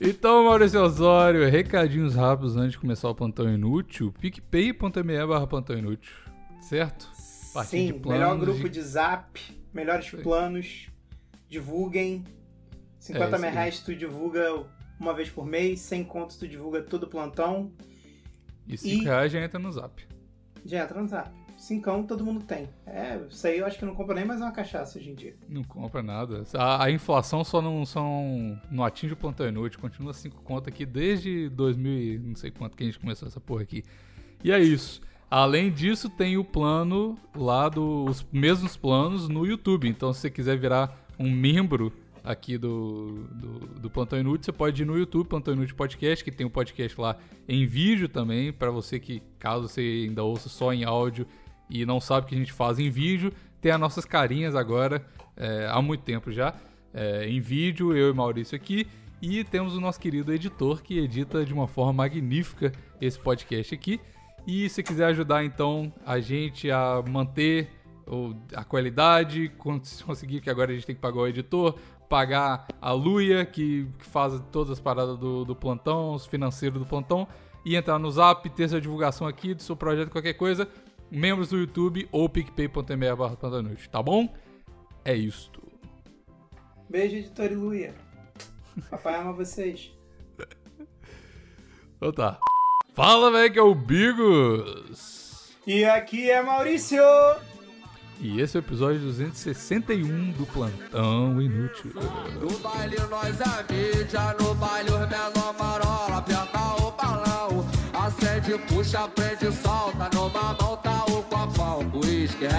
Então, Maurício Osório, recadinhos rápidos antes de começar o plantão inútil. PicPay.me barra plantão inútil. Certo? Sim, melhor grupo de... zap, melhores planos. Divulguem. 50 é, reais tu divulga uma vez por mês, 100 contos tu divulga todo o plantão. E 5 e... reais já entra no zap. Já entra no zap. Cincão todo mundo tem. É, isso aí eu acho que não compra nem mais uma cachaça hoje em dia. Não compra nada. A, a inflação só não, são, não atinge o plantão inútil. Continua 5 contas aqui desde 2000 e não sei quanto que a gente começou essa porra aqui. E é isso. Além disso, tem o plano lá dos mesmos planos no YouTube. Então, se você quiser virar um membro aqui do, do, do Plantão Inútil, você pode ir no YouTube, Plantão Inútil Podcast, que tem um podcast lá em vídeo também, para você que, caso você ainda ouça só em áudio, e não sabe o que a gente faz em vídeo, tem as nossas carinhas agora, é, há muito tempo já, é, em vídeo, eu e Maurício aqui, e temos o nosso querido editor que edita de uma forma magnífica esse podcast aqui. E se quiser ajudar então a gente a manter a qualidade, conseguir que agora a gente tem que pagar o editor, pagar a Luia, que, que faz todas as paradas do, do plantão, os financeiros do plantão, e entrar no Zap, ter sua divulgação aqui do seu projeto, qualquer coisa, membros do YouTube ou picpay.me tá bom? É isto. Beijo, editor e Luia. Papai ama vocês. Então tá. Fala, velho, que é o Bigos. E aqui é Maurício. E esse é o episódio 261 do Plantão Inútil. No baile nós é mídia, no baile os menor marola, aperta o balão, acende, puxa, prende, solta, numa mão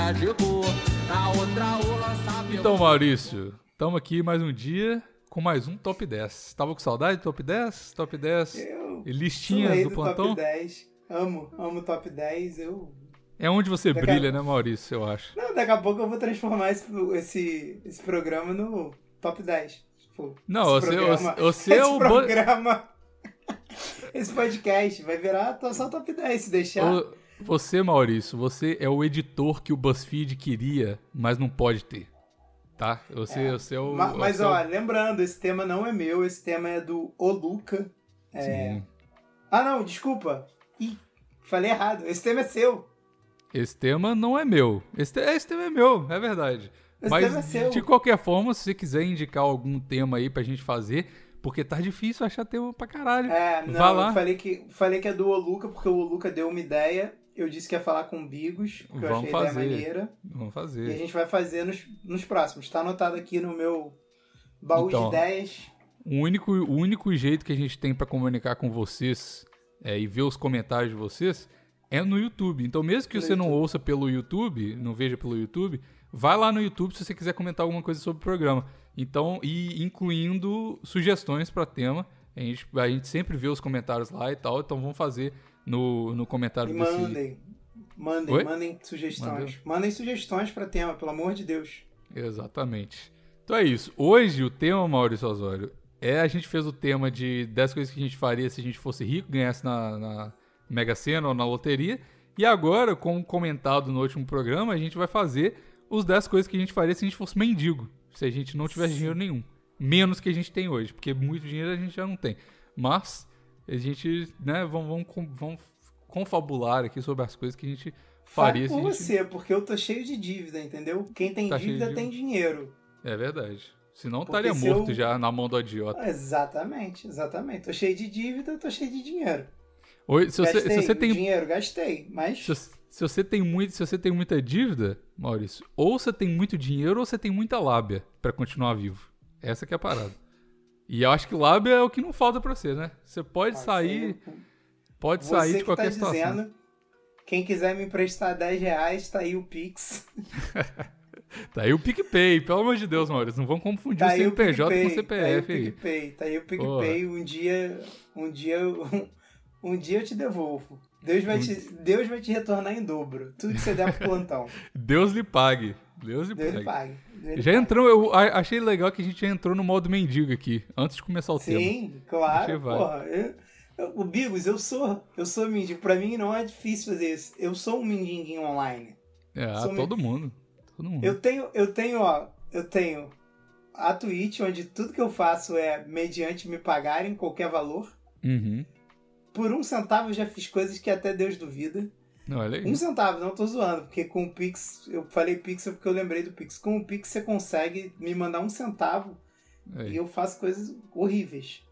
uísque, Red Bull, na outra o lança Então, Maurício, estamos aqui mais um dia com mais um Top 10. Tava com saudade do Top 10? Top 10 eu listinhas do, do plantão? Top 10. Amo, amo Top 10. Eu é onde você daqui brilha, a... né, Maurício, eu acho. Não, daqui a pouco eu vou transformar esse, esse, esse programa no top 10. Tipo, não, você, programa, você é o... programa, esse podcast vai virar atuação top 10, se deixar. Você, Maurício, você é o editor que o BuzzFeed queria, mas não pode ter. Tá? Você é, você é o. Mas, mas é ó, lembrando, esse tema não é meu, esse tema é do Oluca. É... Sim. Ah, não, desculpa. Ih, falei errado. Esse tema é seu. Esse tema não é meu. Esse, te, esse tema é meu, é verdade. Esse Mas, tema é seu. de qualquer forma, se você quiser indicar algum tema aí pra gente fazer, porque tá difícil achar tema pra caralho. É, não, Vá lá. eu falei que, falei que é do Oluca, porque o Oluca deu uma ideia. Eu disse que ia falar com o Bigos, Vamos eu achei fazer. a ideia maneira. Vamos fazer. E a gente vai fazer nos, nos próximos. Tá anotado aqui no meu baú então, de ideias. O único, o único jeito que a gente tem para comunicar com vocês é, e ver os comentários de vocês é no YouTube. Então, mesmo que você não ouça pelo YouTube, não veja pelo YouTube, vai lá no YouTube se você quiser comentar alguma coisa sobre o programa. Então, e incluindo sugestões para tema. A gente, a gente sempre vê os comentários lá e tal, então vamos fazer no, no comentário e mandem, desse... mandem, Oi? mandem sugestões. Mandeu? Mandem sugestões para tema, pelo amor de Deus. Exatamente. Então é isso. Hoje o tema, Maurício Osório, é a gente fez o tema de 10 coisas que a gente faria se a gente fosse rico, ganhasse na, na Mega Sena ou na loteria. E agora, como comentado no último programa, a gente vai fazer os 10 coisas que a gente faria se a gente fosse mendigo. Se a gente não tivesse dinheiro nenhum. Menos que a gente tem hoje, porque muito dinheiro a gente já não tem. Mas a gente, né, vamos, vamos, vamos confabular aqui sobre as coisas que a gente faria. Fale por você, porque eu tô cheio de dívida, entendeu? Quem tem tá dívida tem dinheiro. É verdade. Senão porque estaria morto eu... já na mão do idiota. Exatamente, exatamente. Tô cheio de dívida, tô cheio de dinheiro. Oi, se, gastei, você, se você tem dinheiro, gastei, mas se, se, você tem muito, se você tem muita dívida, Maurício, ou você tem muito dinheiro ou você tem muita lábia para continuar vivo. Essa que é a parada. E eu acho que lábia é o que não falta para você, né? Você pode sair, pode você sair de qualquer tá situação. Dizendo, quem quiser me emprestar 10 reais, tá aí o Pix. Tá aí o PicPay, pelo amor de Deus, Maurício. Não vamos confundir tá o CNPJ com o CPF tá aí. O PicPay, tá aí o PicPay. Um dia, um dia, um dia eu te devolvo. Deus vai, te, Deus vai te retornar em dobro. Tudo que você der pro plantão. Deus lhe pague. Deus lhe Deus pague. Deus já entrou, eu achei legal que a gente já entrou no modo mendigo aqui, antes de começar o Sim, tema. Sim, claro. Porra, eu, eu, o Bigos, eu sou, eu sou mendigo. Pra mim não é difícil fazer isso. Eu sou um mendigo online. É, todo mundo. Todo mundo. Eu tenho, eu tenho, ó, eu tenho a Twitch, onde tudo que eu faço é mediante me pagarem qualquer valor. Uhum. Por um centavo eu já fiz coisas que até Deus duvida. Olha aí. Um centavo, não tô zoando, porque com o Pix, eu falei Pix porque eu lembrei do Pix. Com o Pix você consegue me mandar um centavo Aí. e eu faço coisas horríveis.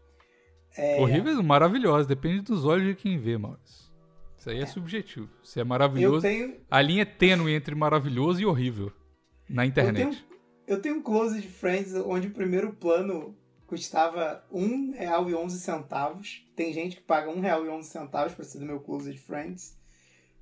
É... Horríveis, maravilhosas, depende dos olhos de quem vê, Maurício. Isso aí é, é. subjetivo. Se é maravilhoso. Tenho... A linha é tênue entre maravilhoso e horrível na internet. Eu tenho, eu tenho um close de Friends onde o primeiro plano custava um real e onze centavos. Tem gente que paga um real e onze centavos para ser do meu close de Friends.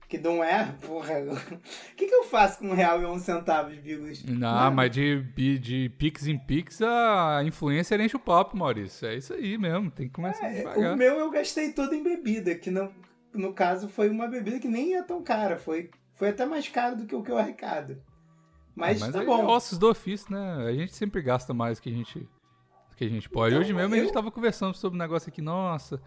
Que não é, porra. O que, que eu faço com um real e onze centavos, Bigos? Não, mas de, de Pix em Pix a influência enche o papo, Maurício. É isso aí mesmo, tem que começar é, devagar. O meu eu gastei todo em bebida, que no, no caso foi uma bebida que nem é tão cara. Foi, foi até mais caro do que o que eu arrecado. Mas, ah, mas tá bom. É ossos do ofício, né? A gente sempre gasta mais do que a gente, que a gente pode. Então, Hoje mesmo eu... a gente tava conversando sobre um negócio aqui, nossa,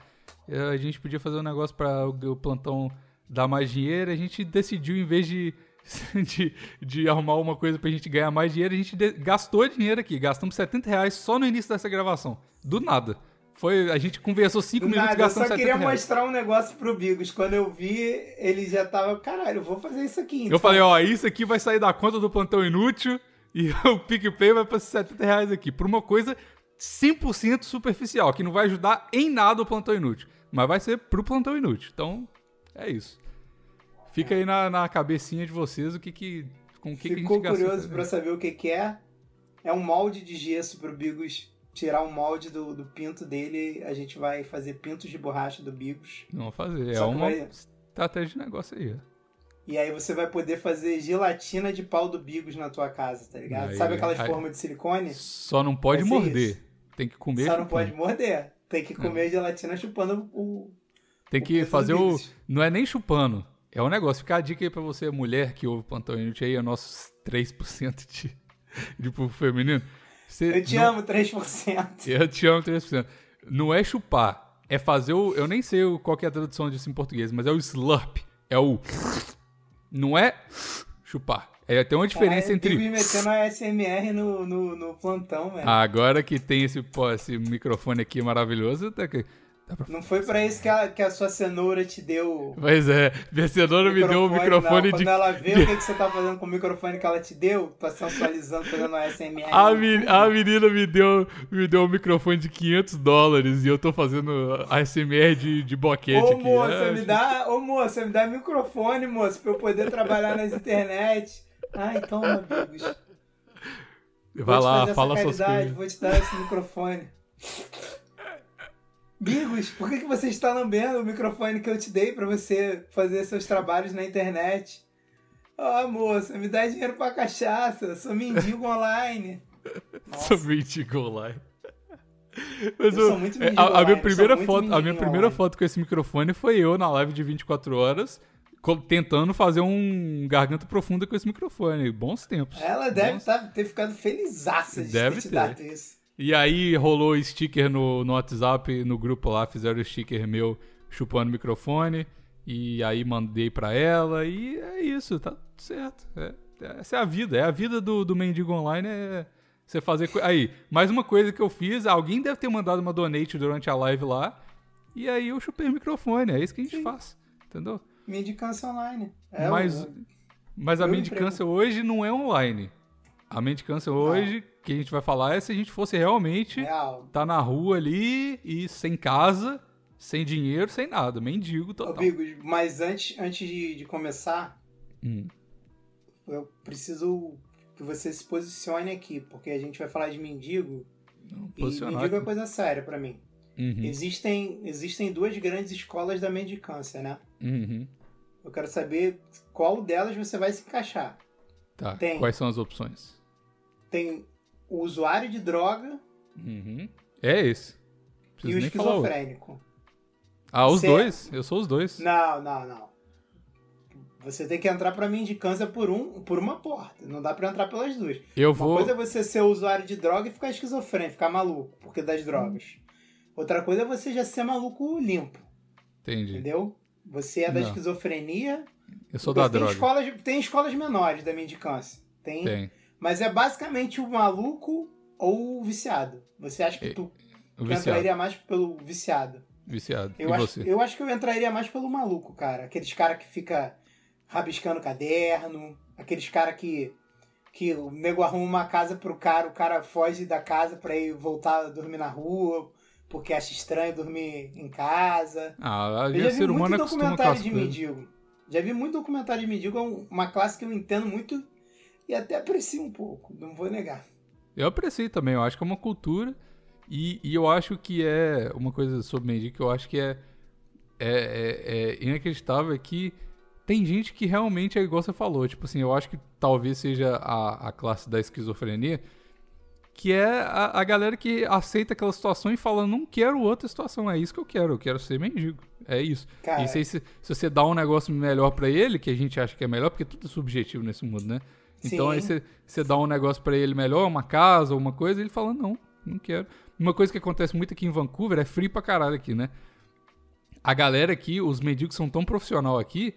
a gente podia fazer um negócio para o plantão dar mais dinheiro, a gente decidiu, em vez de, de, de arrumar uma coisa pra gente ganhar mais dinheiro, a gente de, gastou dinheiro aqui. Gastamos 70 reais só no início dessa gravação. Do nada. Foi, a gente conversou 5 minutos nada, gastando 70 reais. Eu só queria mostrar um negócio pro Bigos. Quando eu vi, ele já tava, caralho, eu vou fazer isso aqui. Então. Eu falei, ó, isso aqui vai sair da conta do plantão inútil e o PicPay vai pra 70 reais aqui. Por uma coisa 100% superficial, que não vai ajudar em nada o plantão inútil. Mas vai ser pro plantão inútil. Então, é isso. Fica aí na, na cabecinha de vocês o que que. Com o que, Ficou que a gente curioso para saber o que, que é? É um molde de gesso pro Bigos tirar o molde do, do pinto dele. A gente vai fazer pintos de borracha do Bigos. Não vou fazer. Só é uma vai... estratégia de negócio aí. E aí você vai poder fazer gelatina de pau do Bigos na tua casa, tá ligado? Aí, Sabe aquelas aí, formas de silicone? Só não pode morder. Isso. Tem que comer. Só não pode morder. Tem que comer é. gelatina chupando o. Tem que fazer o. Não é nem chupando. É um negócio. Fica a dica aí pra você, mulher que ouve o Plantão Inútil aí, é nossos 3% de, de público feminino. Você eu te não... amo 3%. Eu te amo 3%. Não é chupar, é fazer o. Eu nem sei qual é a tradução disso em português, mas é o slurp. É o. Não é chupar. É, tem uma diferença entre. Eu me metendo a SMR no, no, no plantão, velho. Agora que tem esse, pô, esse microfone aqui maravilhoso, tá aqui. Não foi pra isso que a, que a sua cenoura te deu. Pois é, minha cenoura me deu o microfone não. de. Quando ela vê o que, que você tá fazendo com o microfone que ela te deu, tá sensualizando, fazendo a SMR. A, mi... a menina me deu, me deu um microfone de 500 dólares e eu tô fazendo a SMR de, de boquete ô, aqui. Moça, é, me dá, ô moça, me dá microfone, moça, pra eu poder trabalhar nas internet. Ai, toma, amigos. Vai lá, fala suas coisas. Vou te dar esse microfone. Bigos, por que, que você está lambendo o microfone que eu te dei para você fazer seus trabalhos na internet? Ó, oh, moça, me dá dinheiro pra cachaça. Sou mendigo online. Sou mendigo online. Mas eu, eu sou muito mendigo a, a, minha primeira foto, a minha primeira online. foto com esse microfone foi eu na live de 24 horas tentando fazer um garganta profunda com esse microfone. Bons tempos. Ela deve Bons... tá, ter ficado felizaça de deve ter te dado isso. E aí rolou sticker no, no WhatsApp, no grupo lá, fizeram o sticker meu chupando o microfone. E aí mandei pra ela e é isso, tá certo. É, essa é a vida, é a vida do, do mendigo online, é você fazer... Aí, mais uma coisa que eu fiz, alguém deve ter mandado uma donate durante a live lá, e aí eu chupei o microfone, é isso que a gente Sim. faz, entendeu? Mendicância online. É mas, o, mas a mendicância hoje não é online. A mendicância hoje, que a gente vai falar, é se a gente fosse realmente Real. tá na rua ali e sem casa, sem dinheiro, sem nada. Mendigo total. Ô, Bigos, mas antes, antes de, de começar, hum. eu preciso que você se posicione aqui, porque a gente vai falar de mendigo. Não, e mendigo é coisa séria para mim. Uhum. Existem, existem duas grandes escolas da mendicância, né? Uhum. Eu quero saber qual delas você vai se encaixar. Tá. Tem, Quais são as opções? Tem o usuário de droga. Uhum. É esse. e o esquizofrênico. Ah, os dois? Eu sou os dois. Não, não, não. Você tem que entrar pra mendicância por, um, por uma porta. Não dá pra entrar pelas duas. Eu uma vou... coisa é você ser usuário de droga e ficar esquizofrênico, ficar maluco, porque das drogas. Outra coisa é você já ser maluco limpo. Entendi. Entendeu? Você é da não. esquizofrenia. Eu sou da tem droga. Escolas, tem escolas menores da mendicância. Tem, tem. Mas é basicamente o maluco ou viciado? Você acha que E- tu entraria mais pelo viciado? Viciado. Eu e acho, você? eu acho que eu entraria mais pelo maluco, cara. Aqueles cara que fica rabiscando caderno, aqueles cara que que o nego arruma uma casa pro cara, o cara foge da casa pra ir voltar a dormir na rua, porque acha estranho dormir em casa. Ah, Eu já vi ser muito humano acostuma com documentário de mendigo. Já vi muito documentário de mendigo, é um- uma classe que eu entendo muito e até aprecio um pouco, não vou negar. Eu apreciei também, eu acho que é uma cultura e, e eu acho que é uma coisa sobre mendigo que eu acho que é, é, é, é inacreditável é que tem gente que realmente é igual você falou, tipo assim, eu acho que talvez seja a, a classe da esquizofrenia, que é a, a galera que aceita aquela situação e fala, não quero outra situação, é isso que eu quero, eu quero ser mendigo, é isso. Cara, E se, se, se você dá um negócio melhor pra ele, que a gente acha que é melhor, porque tudo é subjetivo nesse mundo, né? Então aí você, dá um negócio pra ele melhor, uma casa ou uma coisa, ele fala, não, não quero. Uma coisa que acontece muito aqui em Vancouver é frio pra caralho aqui, né? A galera aqui, os mendigos são tão profissional aqui,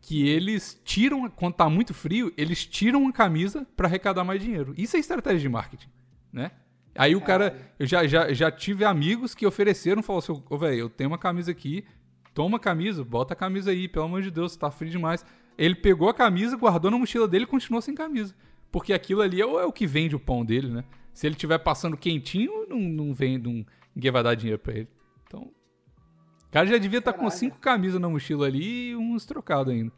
que eles tiram, quando tá muito frio, eles tiram a camisa pra arrecadar mais dinheiro. Isso é estratégia de marketing, né? Aí o cara, eu já, já, já tive amigos que ofereceram, falaram assim, ô velho, eu tenho uma camisa aqui, toma a camisa, bota a camisa aí, pelo amor de Deus, tá frio demais. Ele pegou a camisa, guardou na mochila dele e continuou sem camisa. Porque aquilo ali é, o- é o que vende o pão dele, né? Se ele estiver passando quentinho, não, não vem, não, ninguém vai dar dinheiro pra ele. Então, o cara já devia estar com Caralho. cinco camisas na mochila ali e uns trocados ainda.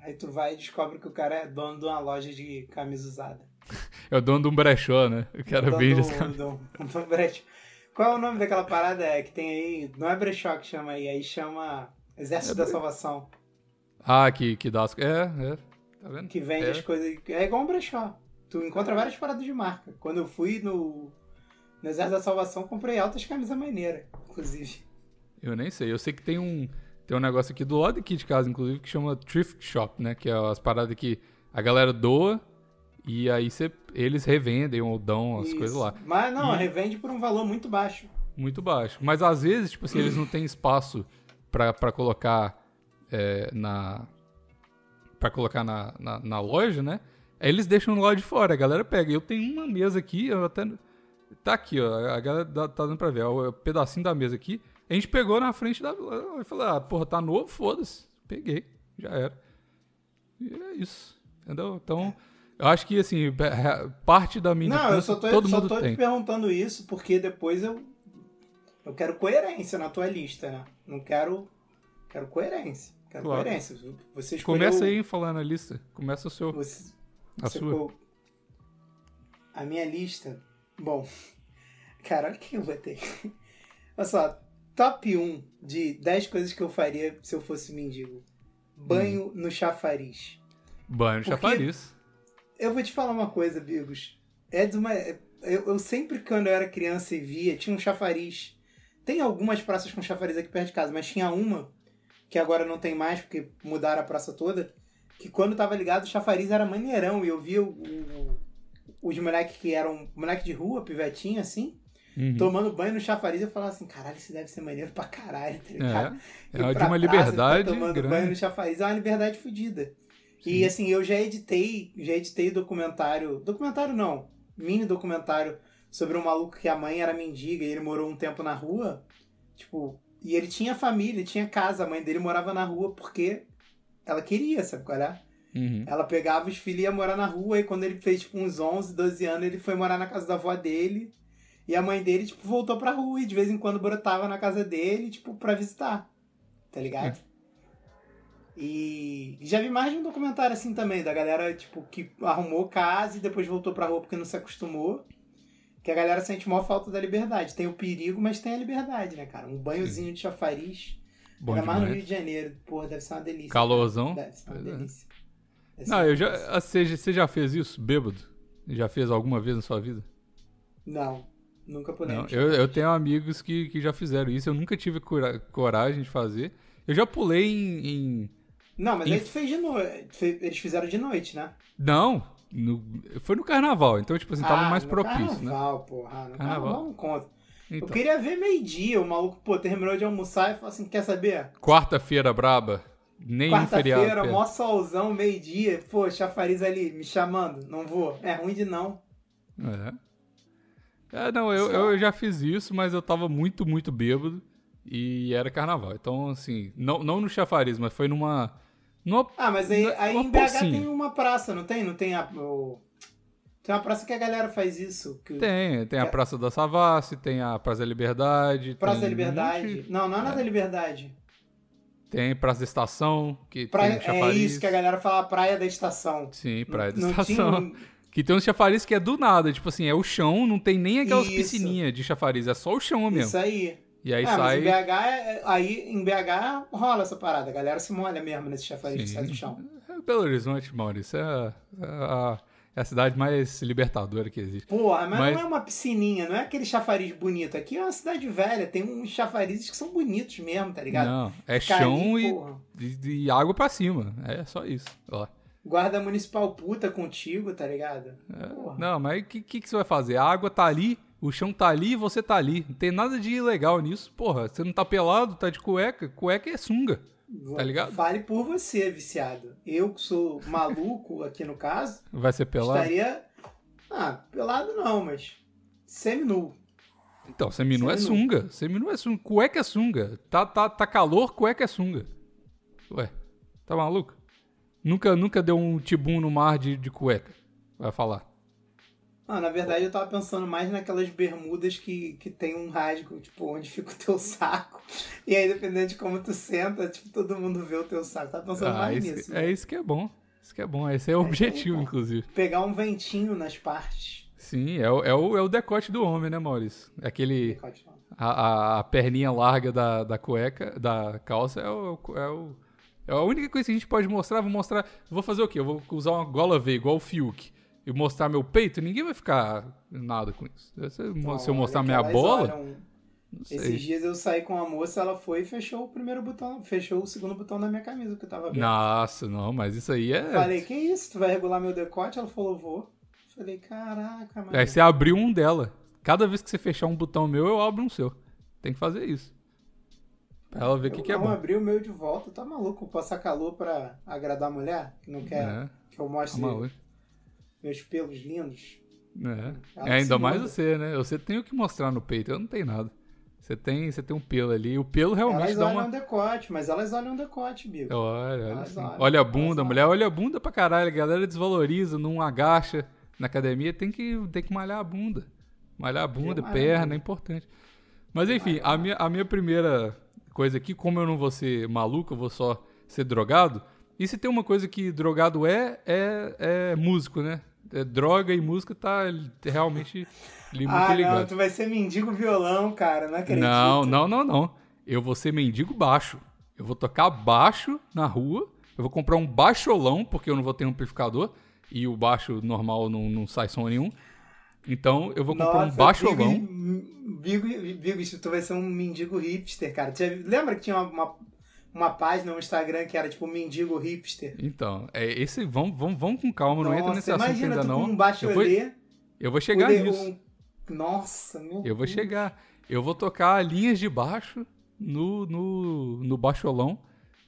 Aí tu vai e descobre que o cara é dono de uma loja de camisa usada. É o dono de um brechó, né? O cara Dono vende as camisas. do- do brechó. Qual é o nome daquela parada é, que tem aí? Não é brechó que chama aí, aí chama Exército É da Salvação. Ah, que, que dá as... É, é. Tá vendo? Que vende É. as coisas. É igual um brechó. Tu encontra várias paradas de marca. Quando eu fui no, no Exército da Salvação, comprei altas camisas maneiras, inclusive. Eu nem sei. Eu sei que tem um, tem um negócio aqui do lado aqui de casa, inclusive, que chama Thrift Shop, né? Que é as paradas que a galera doa e aí cê, eles revendem ou dão as Isso. coisas lá. Mas não, E- revende por um valor muito baixo. Muito baixo. Mas às vezes, tipo assim, eles não têm espaço pra colocar é, na. Pra colocar na, na, na loja, né? Aí eles deixam lado de fora, a galera pega. Eu tenho uma mesa aqui, eu até. Tá aqui, ó. A galera tá dando pra ver. ó, O pedacinho da mesa aqui. A gente pegou na frente da. Eu falei, ah, porra, tá novo? Foda-se. Peguei. Já era. E é isso. Entendeu? Então, eu acho que, assim, parte da minha. Não, eu só tô, todo só mundo tô te tem. perguntando isso porque depois eu. Eu quero coerência na tua lista, né? Não quero. Quero coerência. Quero Claro. coerência. Você escolheu. Começa aí falando a lista. Começa o seu. Você, A você sua. co- A minha lista. Bom. Cara, olha o que eu botei. Olha só. Top 1 de 10 coisas que eu faria se eu fosse mendigo. Banho no chafariz. Banho Porque- chafariz. Eu vou te falar uma coisa, Bigos. É de uma. Eu, eu sempre, quando eu era criança e via, tinha um chafariz. Tem algumas praças com chafariz aqui perto de casa, mas tinha uma, que agora não tem mais, porque mudaram a praça toda, que quando tava ligado, o chafariz era maneirão. E eu via o, o- os moleques que eram moleque de rua, pivetinho, assim, Uhum. tomando banho no chafariz. Eu falava assim, caralho, isso deve ser maneiro pra caralho, tá ligado? É, é de uma praça ficar liberdade tomando banho grande. no chafariz é uma liberdade fodida. E Sim. assim, eu já editei, já editei documentário, documentário não, mini documentário sobre um maluco que a mãe era mendiga e ele morou um tempo na rua, tipo, e ele tinha família, tinha casa, a mãe dele morava na rua porque ela queria, sabe qual é? Uhum. Ela pegava os filhos e ia morar na rua, e quando ele fez tipo, uns 11, 12 anos, ele foi morar na casa da avó dele, e a mãe dele, tipo, voltou pra rua e de vez em quando brotava na casa dele, tipo, pra visitar, tá ligado? E já vi mais de um documentário assim também, da galera, tipo, que arrumou casa e depois voltou pra rua porque não se acostumou. Que a galera sente maior falta da liberdade. Tem o perigo, mas tem a liberdade, né, cara? Um banhozinho de chafariz. Bom Ainda mais no Rio de Janeiro. Porra, deve ser uma delícia. Calorzão. Deve ser uma é. delícia. Ser Não, uma eu já. delícia. Você, você já fez isso, bêbado? Já fez alguma vez na sua vida? Não, nunca no Eu, eu tenho amigos que, que já fizeram isso. Eu nunca tive cora- coragem de fazer. Eu já pulei em. em- Não, mas Em- aí tu fez de noite. Eles fizeram de noite, né? Não! No- foi no carnaval, então, tipo assim, tava ah, mais propício, né? carnaval, porra. No Carnaval. carnaval não conta. Então, Eu queria ver meio-dia. O maluco, pô, terminou de almoçar e falou assim: quer saber? quarta-feira braba. Nem um feriado. Quarta-feira, mó solzão, meio-dia. Pô, chafariz ali me chamando. Não vou. É ruim de não. É. É, não, eu, eu já fiz isso, mas eu tava muito, muito bêbado e era carnaval. Então, assim, não, não no chafariz, mas foi numa. Numa Ah, mas aí, aí em BH tem uma praça, não tem? Não tem a. o- Tem uma praça que a galera faz isso. Que... Tem, tem a É. Praça da Savassi, tem a Praça da Liberdade. Praça da um Liberdade. monte- Não, não é na da Liberdade. Tem Praça da Estação, que Praia... tem um É isso que a galera fala, Praia da Estação. Sim, Praia da Não- não Estação. tinha um- Que tem uns chafariz que é do nada, tipo assim, é o chão, não tem nem aquelas Isso. piscininhas de chafariz, é só o chão mesmo. Isso aí. E aí é, mas sai. em BH, é- aí em BH rola essa parada. A galera se molha mesmo nesse chafariz que sai do chão. É Belo Horizonte, Maurício, é a, é a- é cidade mais libertadora que existe. Porra, mas, Mas- não é uma piscininha, não é aquele chafariz bonito. Aqui é uma cidade velha, tem uns chafarizes que são bonitos mesmo, tá ligado? Não, é Ficar chão ali, e, e, e água pra cima. É só isso. Ó. Guarda municipal puta contigo, tá ligado? É, Não, mas o que, que, que você vai fazer? A água tá ali, o chão tá ali e você tá ali. Não tem nada de ilegal nisso. Porra, você não tá pelado, tá de cueca. Cueca é sunga. Tá ligado? Fale por você, viciado. Eu que sou maluco aqui no caso, Vai ser pelado. estaria. Ah, pelado não, mas. Seminu. Então, seminu é Seminu. sunga. Seminu é sunga. Cueca é sunga. Tá, tá, tá calor, cueca é sunga. Ué, tá maluco? Nunca, nunca deu um tibum no mar de, de cueca. Vai falar. Ah, na verdade eu tava pensando mais naquelas bermudas que, que tem um rasgo, tipo, onde fica o teu saco. E aí, dependendo de como tu senta, tipo, todo mundo vê o teu saco. Tava pensando Ah, mais isso- nisso. é né? isso que é bom. Isso que é bom. Esse é o objetivo, bom. inclusive. Pegar um ventinho nas partes. Sim, é o, é, o, é o decote do homem, né, Maurício? É Aquele. A, a, a perninha larga da, da cueca, da calça, é o, é o. É a única coisa que a gente pode mostrar. Vou mostrar. Vou fazer o quê? Eu vou usar uma gola V, igual o Fiuk. E mostrar meu peito, ninguém vai ficar nada com isso. Se eu, se eu mostrar minha bola, olham- Esses dias eu saí com uma moça, ela foi e fechou o primeiro botão, fechou o segundo botão da minha camisa que eu tava vendo. Nossa, não, mas isso aí é. Falei, que isso? Tu vai regular meu decote? Ela falou, vou. Falei, caraca, mano. Aí você abriu um dela. Cada vez que você fechar um botão meu, eu abro um seu. Tem que fazer isso. Pra ela ver o que, eu que é bom. abri o meu de volta. Tá maluco? Passar calor pra agradar a mulher? Que não quer É, que eu tá mostre maluco. Meus pelos lindos? É. É, ainda mais você, né? Você tem o que mostrar no peito, eu não tenho nada. Você tem, você tem um pelo ali. O pelo realmente Elas dá olham uma. o decote, mas elas olham o decote, Bigo. Olha, olha, Elas assim. olham, olha a elas bunda, a olham. mulher olha a bunda pra caralho. A galera desvaloriza, não agacha. Na academia tem que, tem que malhar a bunda. Malhar a bunda, a perna, bunda. é importante. Mas enfim, a minha, a minha primeira coisa aqui, como eu não vou ser maluco, eu vou só ser drogado. E se tem uma coisa que drogado é, é, é músico, né? É, droga e música tá realmente li- muito ah, ligado. não, tu vai ser mendigo violão, cara. Não acredito. Não, não, não, não. Eu vou ser mendigo baixo. Eu vou tocar baixo na rua. Eu vou comprar um baixolão, porque eu não vou ter um amplificador. E o baixo normal não, não sai som nenhum. Então eu vou comprar um Nossa, baixolão. Bigo, Bigo, Bigo, tu vai ser um mendigo hipster, cara. Lembra que tinha uma, uma, uma página no Instagram que era tipo mendigo hipster? Então, é esse. Vamos, vamos, vamos com calma, não entra nesse Nossa, assunto ainda não. um eu, vou, eu vou chegar nisso. um- Nossa, meu Eu vou Deus. chegar. Eu vou tocar linhas de baixo no, no, no baixolão.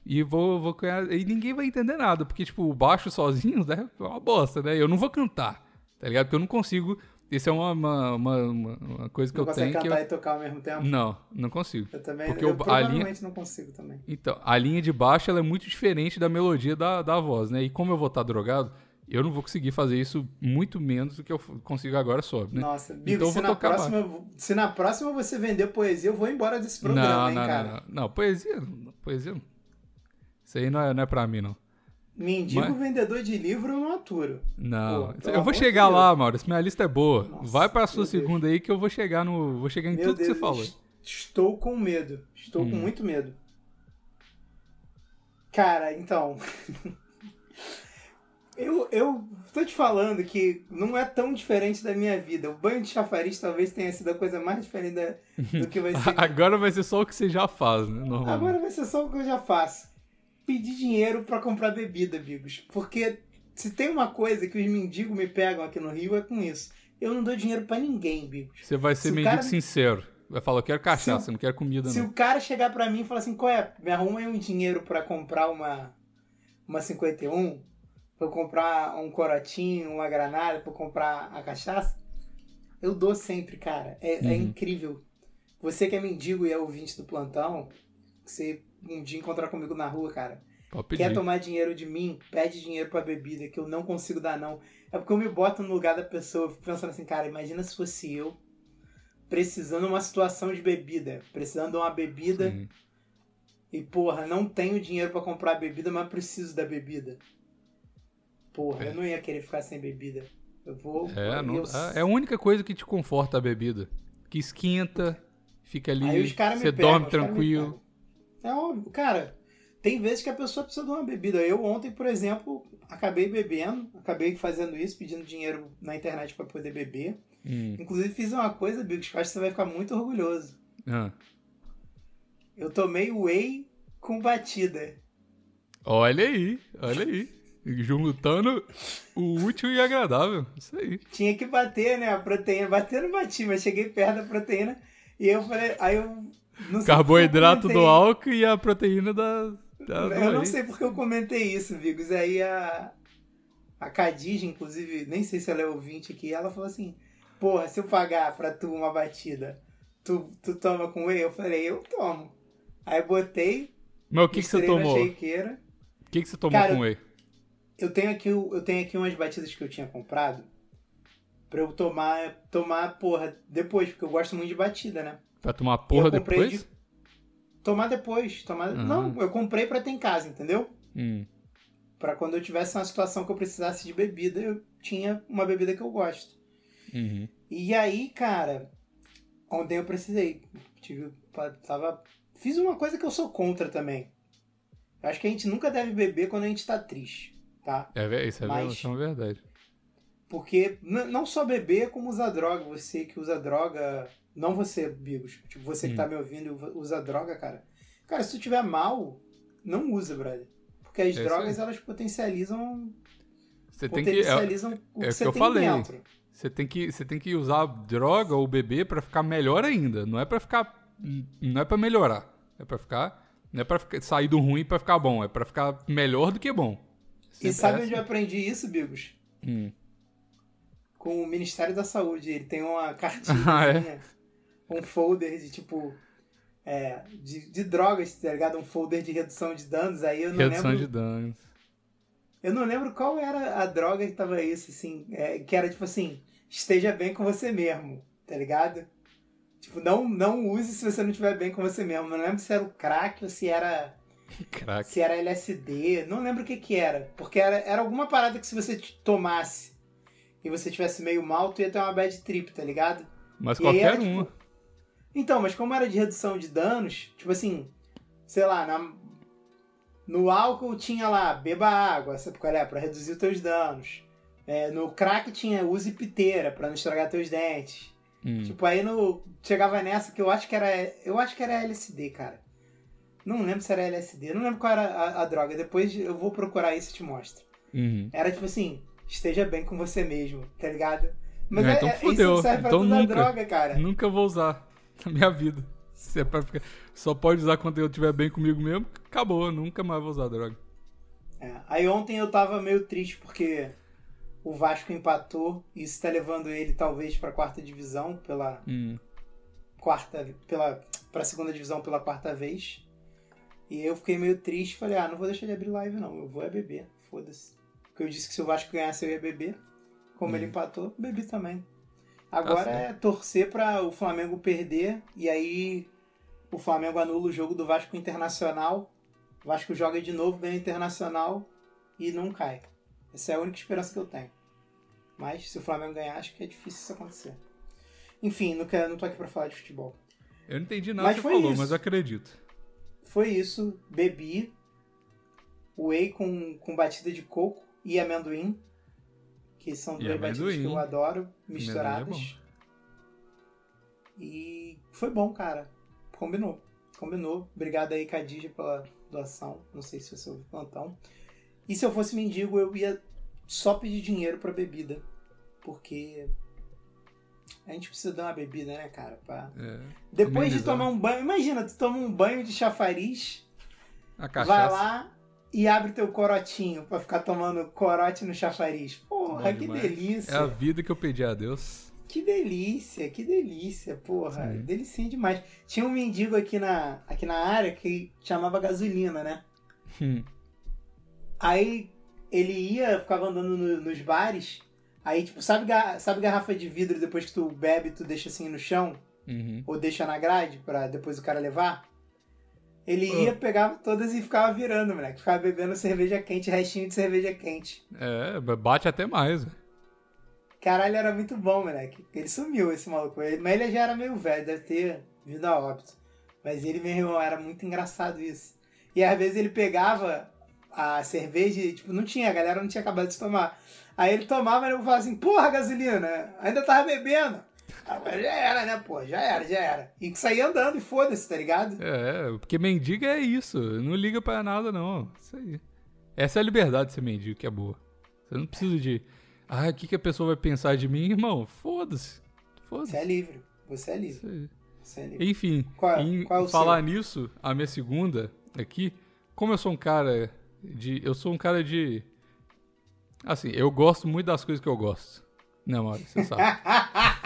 E vou, vou E ninguém vai entender nada, porque, tipo, o baixo sozinho né, é uma bosta, né? Eu não vou cantar, tá ligado? Porque eu não consigo. Isso é uma, uma, uma, uma- coisa que Não eu consegue tenho que. cantar eu- e tocar ao mesmo tempo? Não, não consigo. Eu também, Porque eu a provavelmente não consigo também. Então, a linha de baixo ela é muito diferente da melodia da, da voz, né? E como eu vou estar drogado, eu não vou conseguir fazer isso muito menos do que eu consigo agora sóbrio, né? Nossa, Bigo, Então eu se, na próxima, se na próxima você vender poesia, eu vou embora desse programa, não, hein, não, cara. não, não, não. Poesia, poesia. Isso aí não é, não é pra mim, não. Mendigo Mas- vendedor de livro eu não aturo. Não. Pô, eu vou chegar Deus. lá, Maurício. Minha lista é boa. Nossa, Vai pra sua meu Deus. segunda aí que eu vou chegar no. Vou chegar em Meu tudo Deus, que você falou. est- Estou com medo. Estou com Hum. muito medo. Cara, então. eu, eu tô te falando que não é tão diferente da minha vida. O banho de chafariz talvez tenha sido a coisa mais diferente da- do que vai ser. Agora vai ser só o que você já faz, né? Agora vai ser só o que eu já faço. Pedir dinheiro pra comprar bebida, Bigos. Porque se tem uma coisa que os mendigos me pegam aqui no Rio é com isso. Eu não dou dinheiro pra ninguém, Bigos. Você vai ser Se mendigo cara- sincero. Vai falar, eu quero cachaça, Se não quero comida, Se não. o cara chegar pra mim e falar assim, qual é? Me arruma aí um dinheiro pra comprar uma, uma 51, pra eu comprar um corotinho, uma granada, pra comprar a cachaça. Eu dou sempre, cara. É, é Uhum. incrível. Você que é mendigo e é ouvinte do plantão, você um dia encontrar comigo na rua, cara. Quer tomar dinheiro de mim? Pede dinheiro pra bebida, que eu não consigo dar, não. É porque eu me boto no lugar da pessoa, eu fico pensando assim, cara, imagina se fosse eu precisando de uma situação de bebida. Precisando de uma bebida Sim. e, porra, não tenho dinheiro pra comprar bebida, mas preciso da bebida. Porra, É. eu não ia querer ficar sem bebida. Eu vou. É, não- eu- é a única coisa que te conforta a bebida. Que esquenta, fica ali, Aí os caras me você pegam, dorme os caras me tranquilo. É óbvio, cara. Tem vezes que a pessoa precisa de uma bebida. Eu ontem, por exemplo, acabei bebendo, acabei fazendo isso, pedindo dinheiro na internet pra poder beber. Hum. Inclusive fiz uma coisa, Bigos, que eu acho que você vai ficar muito orgulhoso. Ah. Eu tomei whey com batida. Olha aí, olha aí. Juntando o útil e agradável. Isso aí. Tinha que bater, né, a proteína. Bater não bati, mas cheguei perto da proteína. E eu falei, aí eu. Não Carboidrato do álcool e a proteína da. da Eu não sei porque eu comentei isso, Vigos. Aí a, a Khadija, inclusive, nem sei se ela é ouvinte aqui, ela falou assim: Porra, se eu pagar pra tu uma batida, tu, tu toma com whey? Eu falei: Eu tomo. Aí botei, Mas o que, que você tomou? O que, que você tomou Cara, com whey? Eu tenho aqui, eu tenho aqui umas batidas que eu tinha comprado pra eu tomar, tomar, porra, depois, porque eu gosto muito de batida, né? Pra tomar porra depois? de- Tomar depois. Tomar... Uhum. Não, eu comprei pra ter em casa, entendeu? Hum. Pra quando eu tivesse uma situação que eu precisasse de bebida, eu tinha uma bebida que eu gosto. Uhum. E aí, cara, ontem eu precisei. Tive, tava, fiz uma coisa que eu sou contra também. Eu acho que a gente nunca deve beber quando a gente tá triste, tá? É, isso é, Mas- verdade. Porque não só beber, como usar droga. Você que usa droga. Não você, Bigos. Tipo, você que Hum. tá me ouvindo e usa- droga, cara. Cara, se tu tiver mal, não usa, brother. Porque as É drogas, elas potencializam. Você tem que. É, potencializam o é que o que você eu tem falei. dentro. você, tem que, você tem que usar droga ou beber pra ficar melhor ainda. Não é pra ficar. Não é pra melhorar. É pra ficar. Não é pra ficar- sair do ruim pra ficar bom. É pra ficar melhor do que bom. E Sempre sabe é onde eu assim. aprendi isso, Bigos? Hum. Com o Ministério da Saúde. Ele tem uma cartinha, Ah, é? um folder de tipo. É, de, de drogas, tá ligado? Um folder de redução de danos. Aí eu não Redução lembro. de danos. Eu não lembro qual era a droga que tava isso, assim. é, que era tipo assim, esteja bem com você mesmo, tá ligado? Tipo, não, não use se você não estiver bem com você mesmo. Não lembro se era o crack ou se era, Crack. se era LSD. Não lembro o que que era. Porque era, era alguma parada que se você tomasse e você tivesse meio mal, tu ia ter uma bad trip, tá ligado? Mas E qualquer era, tipo, Então, mas como era de redução de danos, tipo assim, sei lá, na- no álcool tinha lá, beba água, sabe qual é? Pra reduzir os teus danos. É, no crack tinha use piteira pra não estragar teus dentes. Hum. Tipo, aí no. Chegava nessa que eu acho que era. Eu acho que era LSD, cara. Não lembro se era LSD, não lembro qual era a, a droga. Depois eu vou procurar isso e te mostro. Uhum. Era tipo assim, esteja bem com você mesmo, tá ligado? Mas É, é, então é, pra Então nunca. droga, cara. Nunca vou usar na minha vida. Se é pra ficar- Só pode usar quando eu estiver bem comigo mesmo. Acabou, nunca mais vou usar droga. É, Aí ontem eu tava meio triste porque o Vasco empatou e isso tá levando ele talvez pra quarta divisão pela Hum. quarta pela para segunda divisão pela quarta vez. E eu fiquei meio triste, falei: "Ah, não vou deixar de abrir live não, eu vou é beber, foda-se". Porque eu disse que se o Vasco ganhasse eu ia beber. Como ele empatou, bebi também. Agora certo. é torcer pra o Flamengo perder e aí o Flamengo anula o jogo do Vasco Internacional. O Vasco joga de novo, ganha Internacional e não cai. Essa é a única esperança que eu tenho. Mas se o Flamengo ganhar, acho que é difícil isso acontecer. Enfim, não, quero, não tô aqui pra falar de futebol. Eu não entendi nada Mas que você falou, isso. mas eu acredito. Foi isso, bebi whey com, com batida de coco e amendoim, que são E duas batidas que eu adoro, é misturadas. E foi bom, cara. Combinou. Combinou. Obrigado aí, Cadija, pela doação. Não sei se você ouviu o plantão. E se eu fosse mendigo, eu ia só pedir dinheiro pra bebida. Porque a gente precisa dar uma bebida, né, cara? Pra... É. Depois de Amenizar. tomar um banho, imagina, tu toma um banho de chafariz, A vai lá e abre teu corotinho pra ficar tomando corote no chafariz. Bom Porra, que demais. delícia. É a vida que eu pedi a Deus. Que delícia, que delícia, porra. Sim. Delicinha demais. Tinha um mendigo aqui na, aqui na área que chamava gasolina, né? Hum. Aí ele ia, ficava andando no- nos bares. Aí, tipo, sabe, sabe garrafa de vidro depois que tu bebe, tu deixa assim no chão? Uhum. Ou deixa na grade pra depois o cara levar? Ele Ah. ia, pegava todas e ficava virando, moleque. Ficava bebendo cerveja quente, restinho de cerveja quente. É, bate até mais. velho. Caralho, era muito bom, moleque. Ele sumiu, esse maluco. Ele- mas ele já era meio velho, deve ter vindo a óbito. Mas ele, meu irmão, era muito engraçado isso. E às vezes ele pegava a cerveja e, tipo, não tinha, a galera não tinha acabado de tomar. Aí ele tomava e eu falava assim, porra, gasolina, ainda tava bebendo. Ah, mas já era, né, pô? Já era, já era. E que saía andando e foda-se, tá ligado? É, porque mendigo é isso. Não liga pra nada, não. Isso aí. Essa é a liberdade de ser mendigo, que é boa. Você não precisa de. Ah, o que, que a pessoa vai pensar de mim, irmão? Foda-se. Foda-se. Você é livre. Você é livre. Isso aí. Você é livre. Enfim, Qual- em qual é falar nisso, a minha segunda aqui, como eu sou um cara de. Eu sou um cara de. Assim, eu gosto muito das coisas que eu gosto. Né, Mauro? Você sabe.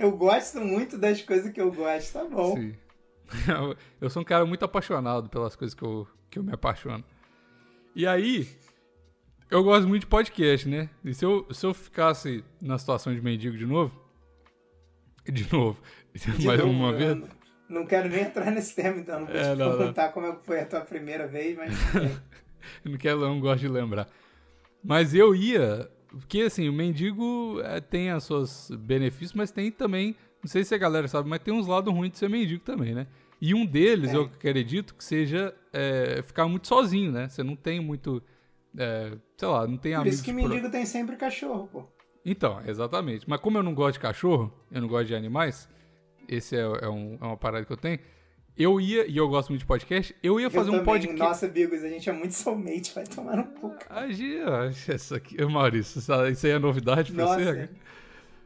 eu gosto muito das coisas que eu gosto, tá bom. Sim. Eu- sou um cara muito apaixonado pelas coisas que eu, que eu me apaixono. E aí, eu gosto muito de podcast, né? E se eu, se eu ficasse na situação de mendigo de novo. De novo. De mais novo, uma vez. Não, não quero nem entrar nesse tema, então não vou É, te não, não. perguntar como é foi a tua primeira vez, mas. Não quero, não gosto de lembrar. Mas eu ia. Porque assim, o mendigo é, tem as suas benefícios, mas tem também. Não sei se a galera sabe, mas tem uns lados ruins de ser mendigo também, né? E um deles, É. eu acredito que seja é, ficar muito sozinho, né? Você não tem muito. é, sei lá, não tem Por amigos. isso que pro- mendigo tem sempre cachorro, pô. Então, exatamente. Mas como eu não gosto de cachorro, eu não gosto de animais, esse é, é um- é uma parada que eu tenho. Eu ia, e eu gosto muito de podcast, eu ia fazer um podcast. Nossa, Bigos, a gente é muito soulmate, vai tomar cu. cara. Ah, isso aqui, Maurício, isso aí é novidade pra Nossa. você?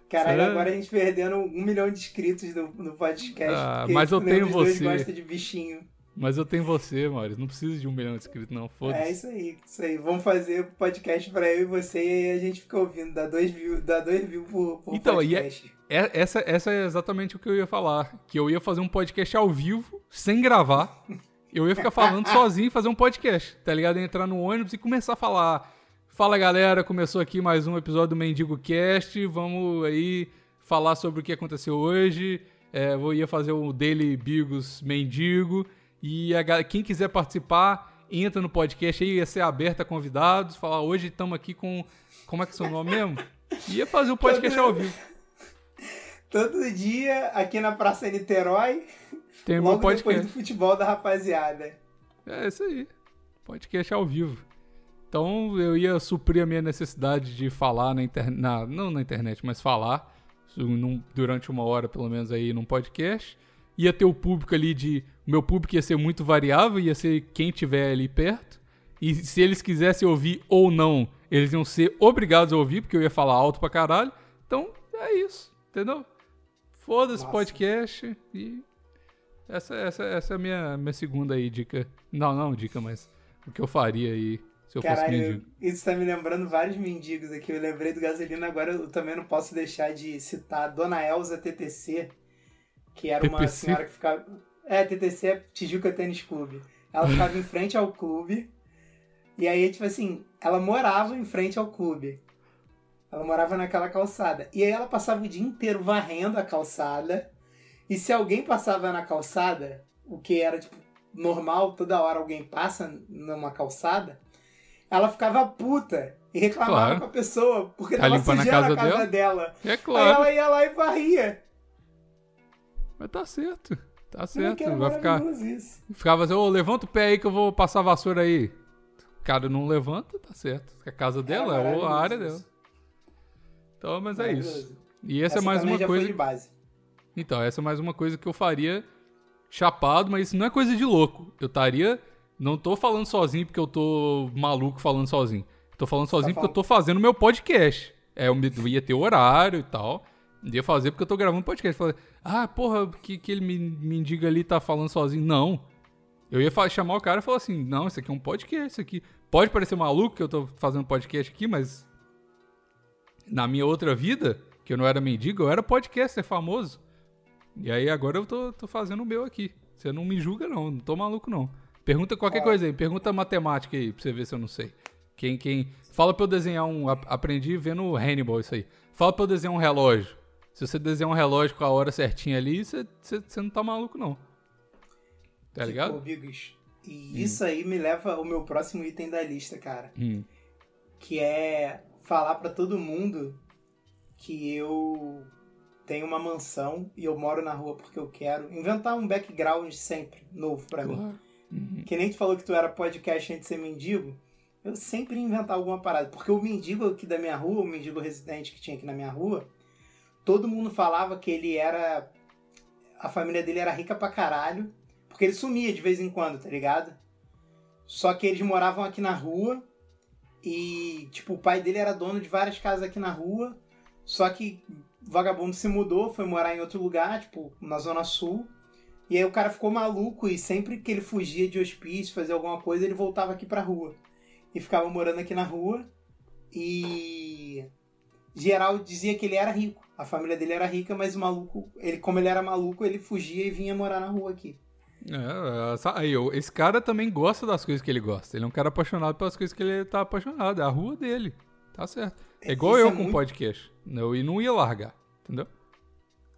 Caralho, agora a gente perdendo um milhão de inscritos no, no podcast. Ah, mas eu tenho dois você. gosta de bichinho. Mas eu tenho você, Maurício, não preciso de um milhão de inscritos, não, É foda-se. isso aí, isso aí. Vamos fazer podcast pra eu e você e aí a gente fica ouvindo. Dá dois views, dá dois views por, por Então, e é- podcast. É, essa, essa é exatamente o que eu ia falar, que eu ia fazer um podcast ao vivo, sem gravar, eu ia ficar falando sozinho e fazer um podcast, tá ligado? Ia entrar no ônibus e começar a falar. Fala galera, começou aqui mais um episódio do Mendigo Cast, vamos aí falar sobre o que aconteceu hoje. É, eu ia fazer o Daily Bigos Mendigo. E a quem quiser participar, entra no podcast aí, ia ser aberto a convidados. Falar, hoje estamos aqui com. Como é que é seu nome mesmo? Ia fazer um podcast ao vivo. Todo dia aqui na Praça Niterói, Tem o logo depois podcast. do futebol da rapaziada. É isso aí. Podcast ao vivo. Então eu ia suprir a minha necessidade de falar na internet. Não na internet, mas falar num- durante uma hora, pelo menos, aí num podcast. Ia ter o público ali de. O meu público ia ser muito variável, ia ser quem tiver ali perto. E se eles quisessem ouvir ou não, eles iam ser obrigados a ouvir, porque eu ia falar alto pra caralho. Então é isso, entendeu? Foda-se podcast e essa, essa, essa é a minha, minha segunda aí dica. Não, não dica, mas o que eu faria aí se eu fosse Caralho, mendigo. isso tá me lembrando vários mendigos aqui. Eu lembrei do gasolina, agora eu também não posso deixar de citar a Dona Elza TTC, que era uma TTC? senhora que ficava. É, TTC é Tijuca Tênis Clube. Ela ficava em frente ao clube. E aí, tipo assim, ela morava em frente ao clube. Ela morava naquela calçada. E aí ela passava o dia inteiro varrendo a calçada. E se alguém passava na calçada, o que era, tipo, normal, toda hora alguém passa numa calçada, ela ficava puta e reclamava Claro. com a pessoa, porque Tá tava limpando a sujando casa casa dela. É Aí claro, ela ia lá e varria. Mas tá certo. Tá Moleque, certo. Vai ficar. isso. Ficava assim, ô, levanta o pé aí que eu vou passar a vassoura aí. O cara não levanta, tá certo. A casa dela, é a área maravilhoso dela. isso. Então, mas é isso. E essa, é mais também uma já coisa. foi de base. Então, essa é mais uma coisa que eu faria chapado, mas isso não é coisa de louco. Eu estaria. Não tô falando sozinho porque eu tô maluco falando sozinho. Tô falando sozinho porque eu tô fazendo meu podcast. É, eu ia ter horário e tal. Ia fazer porque eu tô gravando podcast. Falei, ah, porra, que, que ele me, mendiga ali tá falando sozinho. Não. Eu ia fa- chamar o cara e falar assim: não, isso aqui é um podcast. Isso aqui pode parecer maluco que eu tô fazendo podcast aqui, mas na minha outra vida, que eu não era mendigo, eu era podcaster famoso. E aí agora eu tô, tô fazendo o meu aqui. Você não me julga, não. Não tô maluco, não. Pergunta qualquer coisa aí. Pergunta matemática aí pra você ver se eu não sei. Quem, quem... Fala pra eu desenhar um... Aprendi vendo Hannibal isso aí. Fala pra eu desenhar um relógio. Se você desenhar um relógio com a hora certinha ali, você, você, você não tá maluco, não. Tá tipo, ligado? Bigos. E hum. isso aí me leva ao meu próximo item da lista, cara. Hum. Que é falar para todo mundo que eu tenho uma mansão e eu moro na rua porque eu quero. Inventar um background sempre novo para claro. mim. Uhum. Que nem tu falou que tu era podcast antes de ser mendigo. Eu sempre ia inventar alguma parada. Porque o mendigo aqui da minha rua, o mendigo residente que tinha aqui na minha rua, todo mundo falava que ele era. A família dele era rica pra caralho. Porque ele sumia de vez em quando, tá ligado? Só que eles moravam aqui na rua. E, tipo, o pai dele era dono de várias casas aqui na rua. Só que o vagabundo se mudou, foi morar em outro lugar, tipo, na Zona Sul. E aí o cara ficou maluco e sempre que ele fugia de hospício, fazia alguma coisa, ele voltava aqui pra rua. E ficava morando aqui na rua. E geral dizia que ele era rico. A família dele era rica, mas o maluco, ele como ele era maluco, ele fugia e vinha morar na rua aqui. É, aí, esse cara também gosta das coisas que ele gosta. Ele é um cara apaixonado pelas coisas que ele tá apaixonado. É a rua dele. Tá certo. É igual isso eu é com muito... podcast. Eu, e não ia largar, entendeu?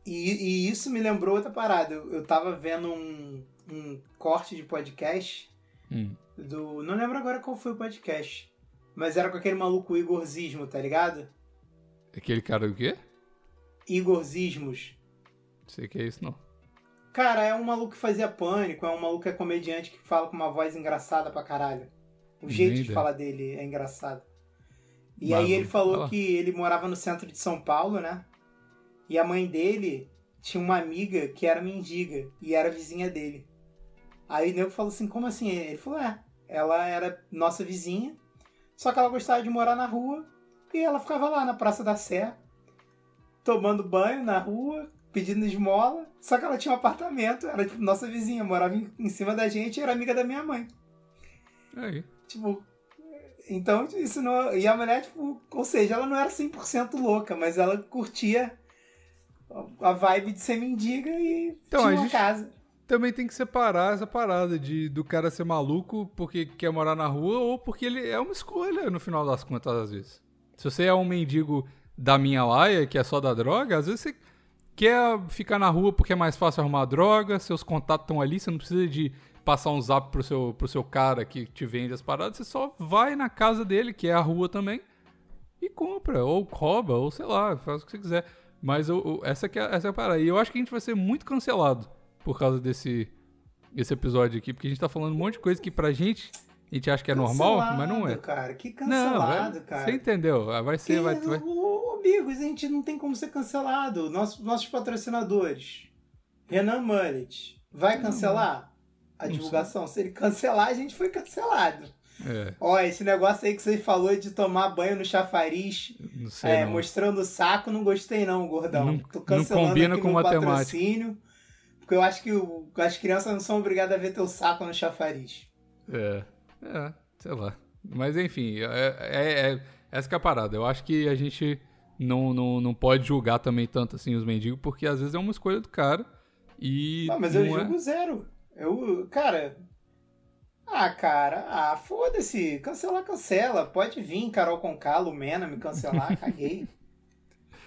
E, e, isso me lembrou outra parada. Eu, eu tava vendo um, um corte de podcast hum. do. Não lembro agora qual foi o podcast. Mas era com aquele maluco Igorzismo, tá ligado? Aquele cara do quê? Igorzismos. Sei que é isso, não. Cara, é um maluco que fazia pânico, é um maluco que é comediante que fala com uma voz engraçada pra caralho. O jeito de falar dele é engraçado. E aí ele falou que ele morava no centro de São Paulo, né? E a mãe dele tinha uma amiga que era mendiga e era vizinha dele. Aí o nego falou assim: como assim? Ele falou: é, ela era nossa vizinha, só que ela gostava de morar na rua e ela ficava lá na Praça da Sé, tomando banho na rua, pedindo esmola. Só que ela tinha um apartamento, era tipo nossa vizinha, morava em, em cima da gente e era amiga da minha mãe. Aí. Tipo, então isso não. E a mulher, tipo, ou seja, ela não era 100% louca, mas ela curtia a vibe de ser mendiga e então, tinha uma casa. Também tem que separar essa parada de do cara ser maluco porque quer morar na rua ou porque ele é uma escolha no final das contas, às vezes. Se você é um mendigo da minha laia, que é só da droga, às vezes você quer ficar na rua porque é mais fácil arrumar droga, seus contatos estão ali, você não precisa de passar um zap pro seu, pro seu cara que te vende as paradas, você só vai na casa dele, que é a rua também, e compra, ou rouba, ou sei lá, faz o que você quiser. Mas eu, essa, que é, essa é a parada. E eu acho que a gente vai ser muito cancelado por causa desse, desse episódio aqui, porque a gente tá falando um monte de coisa que pra gente a gente acha que é cancelado, normal, mas não é. cara, que cancelado, não, vai, cara. Você entendeu? Ah, vai ser, que, vai, vai... Amigos, a gente não tem como ser cancelado. Nosso, nossos patrocinadores, Renan Mullet, vai cancelar a divulgação? Se ele cancelar, a gente foi cancelado. É. Ó, esse negócio aí que você falou de tomar banho no chafariz, não sei, é, não. mostrando o saco, não gostei não, gordão. Não, Tô cancelando não combina aqui com meu matemática. patrocínio, porque eu acho que o, as crianças não são obrigadas a ver teu saco no chafariz. É, é, sei lá. Mas enfim, é, é, é essa que é a parada. Eu acho que a gente não, não, não pode julgar também tanto assim os mendigos, porque às vezes é uma escolha do cara e... Ah, mas eu é julgo zero. Eu, cara, ah, cara, ah, foda-se. Cancelar, cancela. Pode vir, Carol Conká, Lumena, me cancelar. Caguei.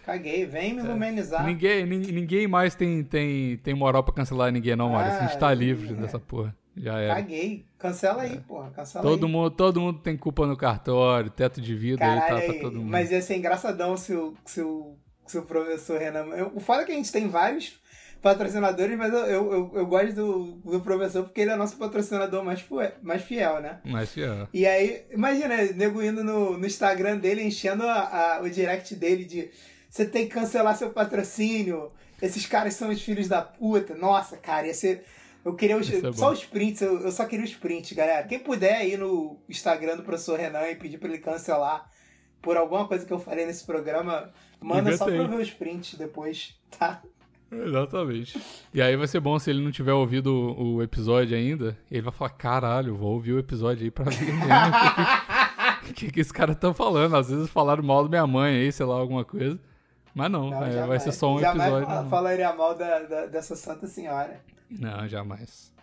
Caguei, vem me lumenizar. Ninguém, ninguém mais tem, tem, tem moral pra cancelar ninguém, não. Ah, a gente tá livre é. dessa porra. Já era. Caguei. Cancela aí, é. porra. Cancela todo aí. Mundo, todo mundo tem culpa no cartório, teto de vida Caralho, aí tá pra todo mundo. Mas ia ser engraçadão se o, se o, se o professor Renan. o foda é que a gente tem vários patrocinadores, mas eu, eu, eu, eu, gosto do, do professor porque ele é nosso patrocinador mais, mais fiel, né? Mais fiel. E aí, imagina, nego indo no, no Instagram dele, enchendo a, a, o direct dele de você tem que cancelar seu patrocínio, esses caras são os filhos da puta. Nossa, cara, ia ser. Eu queria os, é só os prints, eu, eu, só queria os prints, galera. Quem puder ir no Instagram do professor Renan e pedir pra ele cancelar por alguma coisa que eu falei nesse programa, manda só pra eu ver os prints depois, tá? Exatamente. E aí vai ser bom se ele não tiver ouvido o, o episódio ainda. Ele vai falar: caralho, vou ouvir o episódio aí pra ver. O que, que, esse cara tá falando? Às vezes falaram mal da minha mãe aí, sei lá, alguma coisa. Mas não, Não, é, vai jamais. ser só um jamais episódio. fa- não. falaria mal da, da- dessa santa senhora. Não, jamais.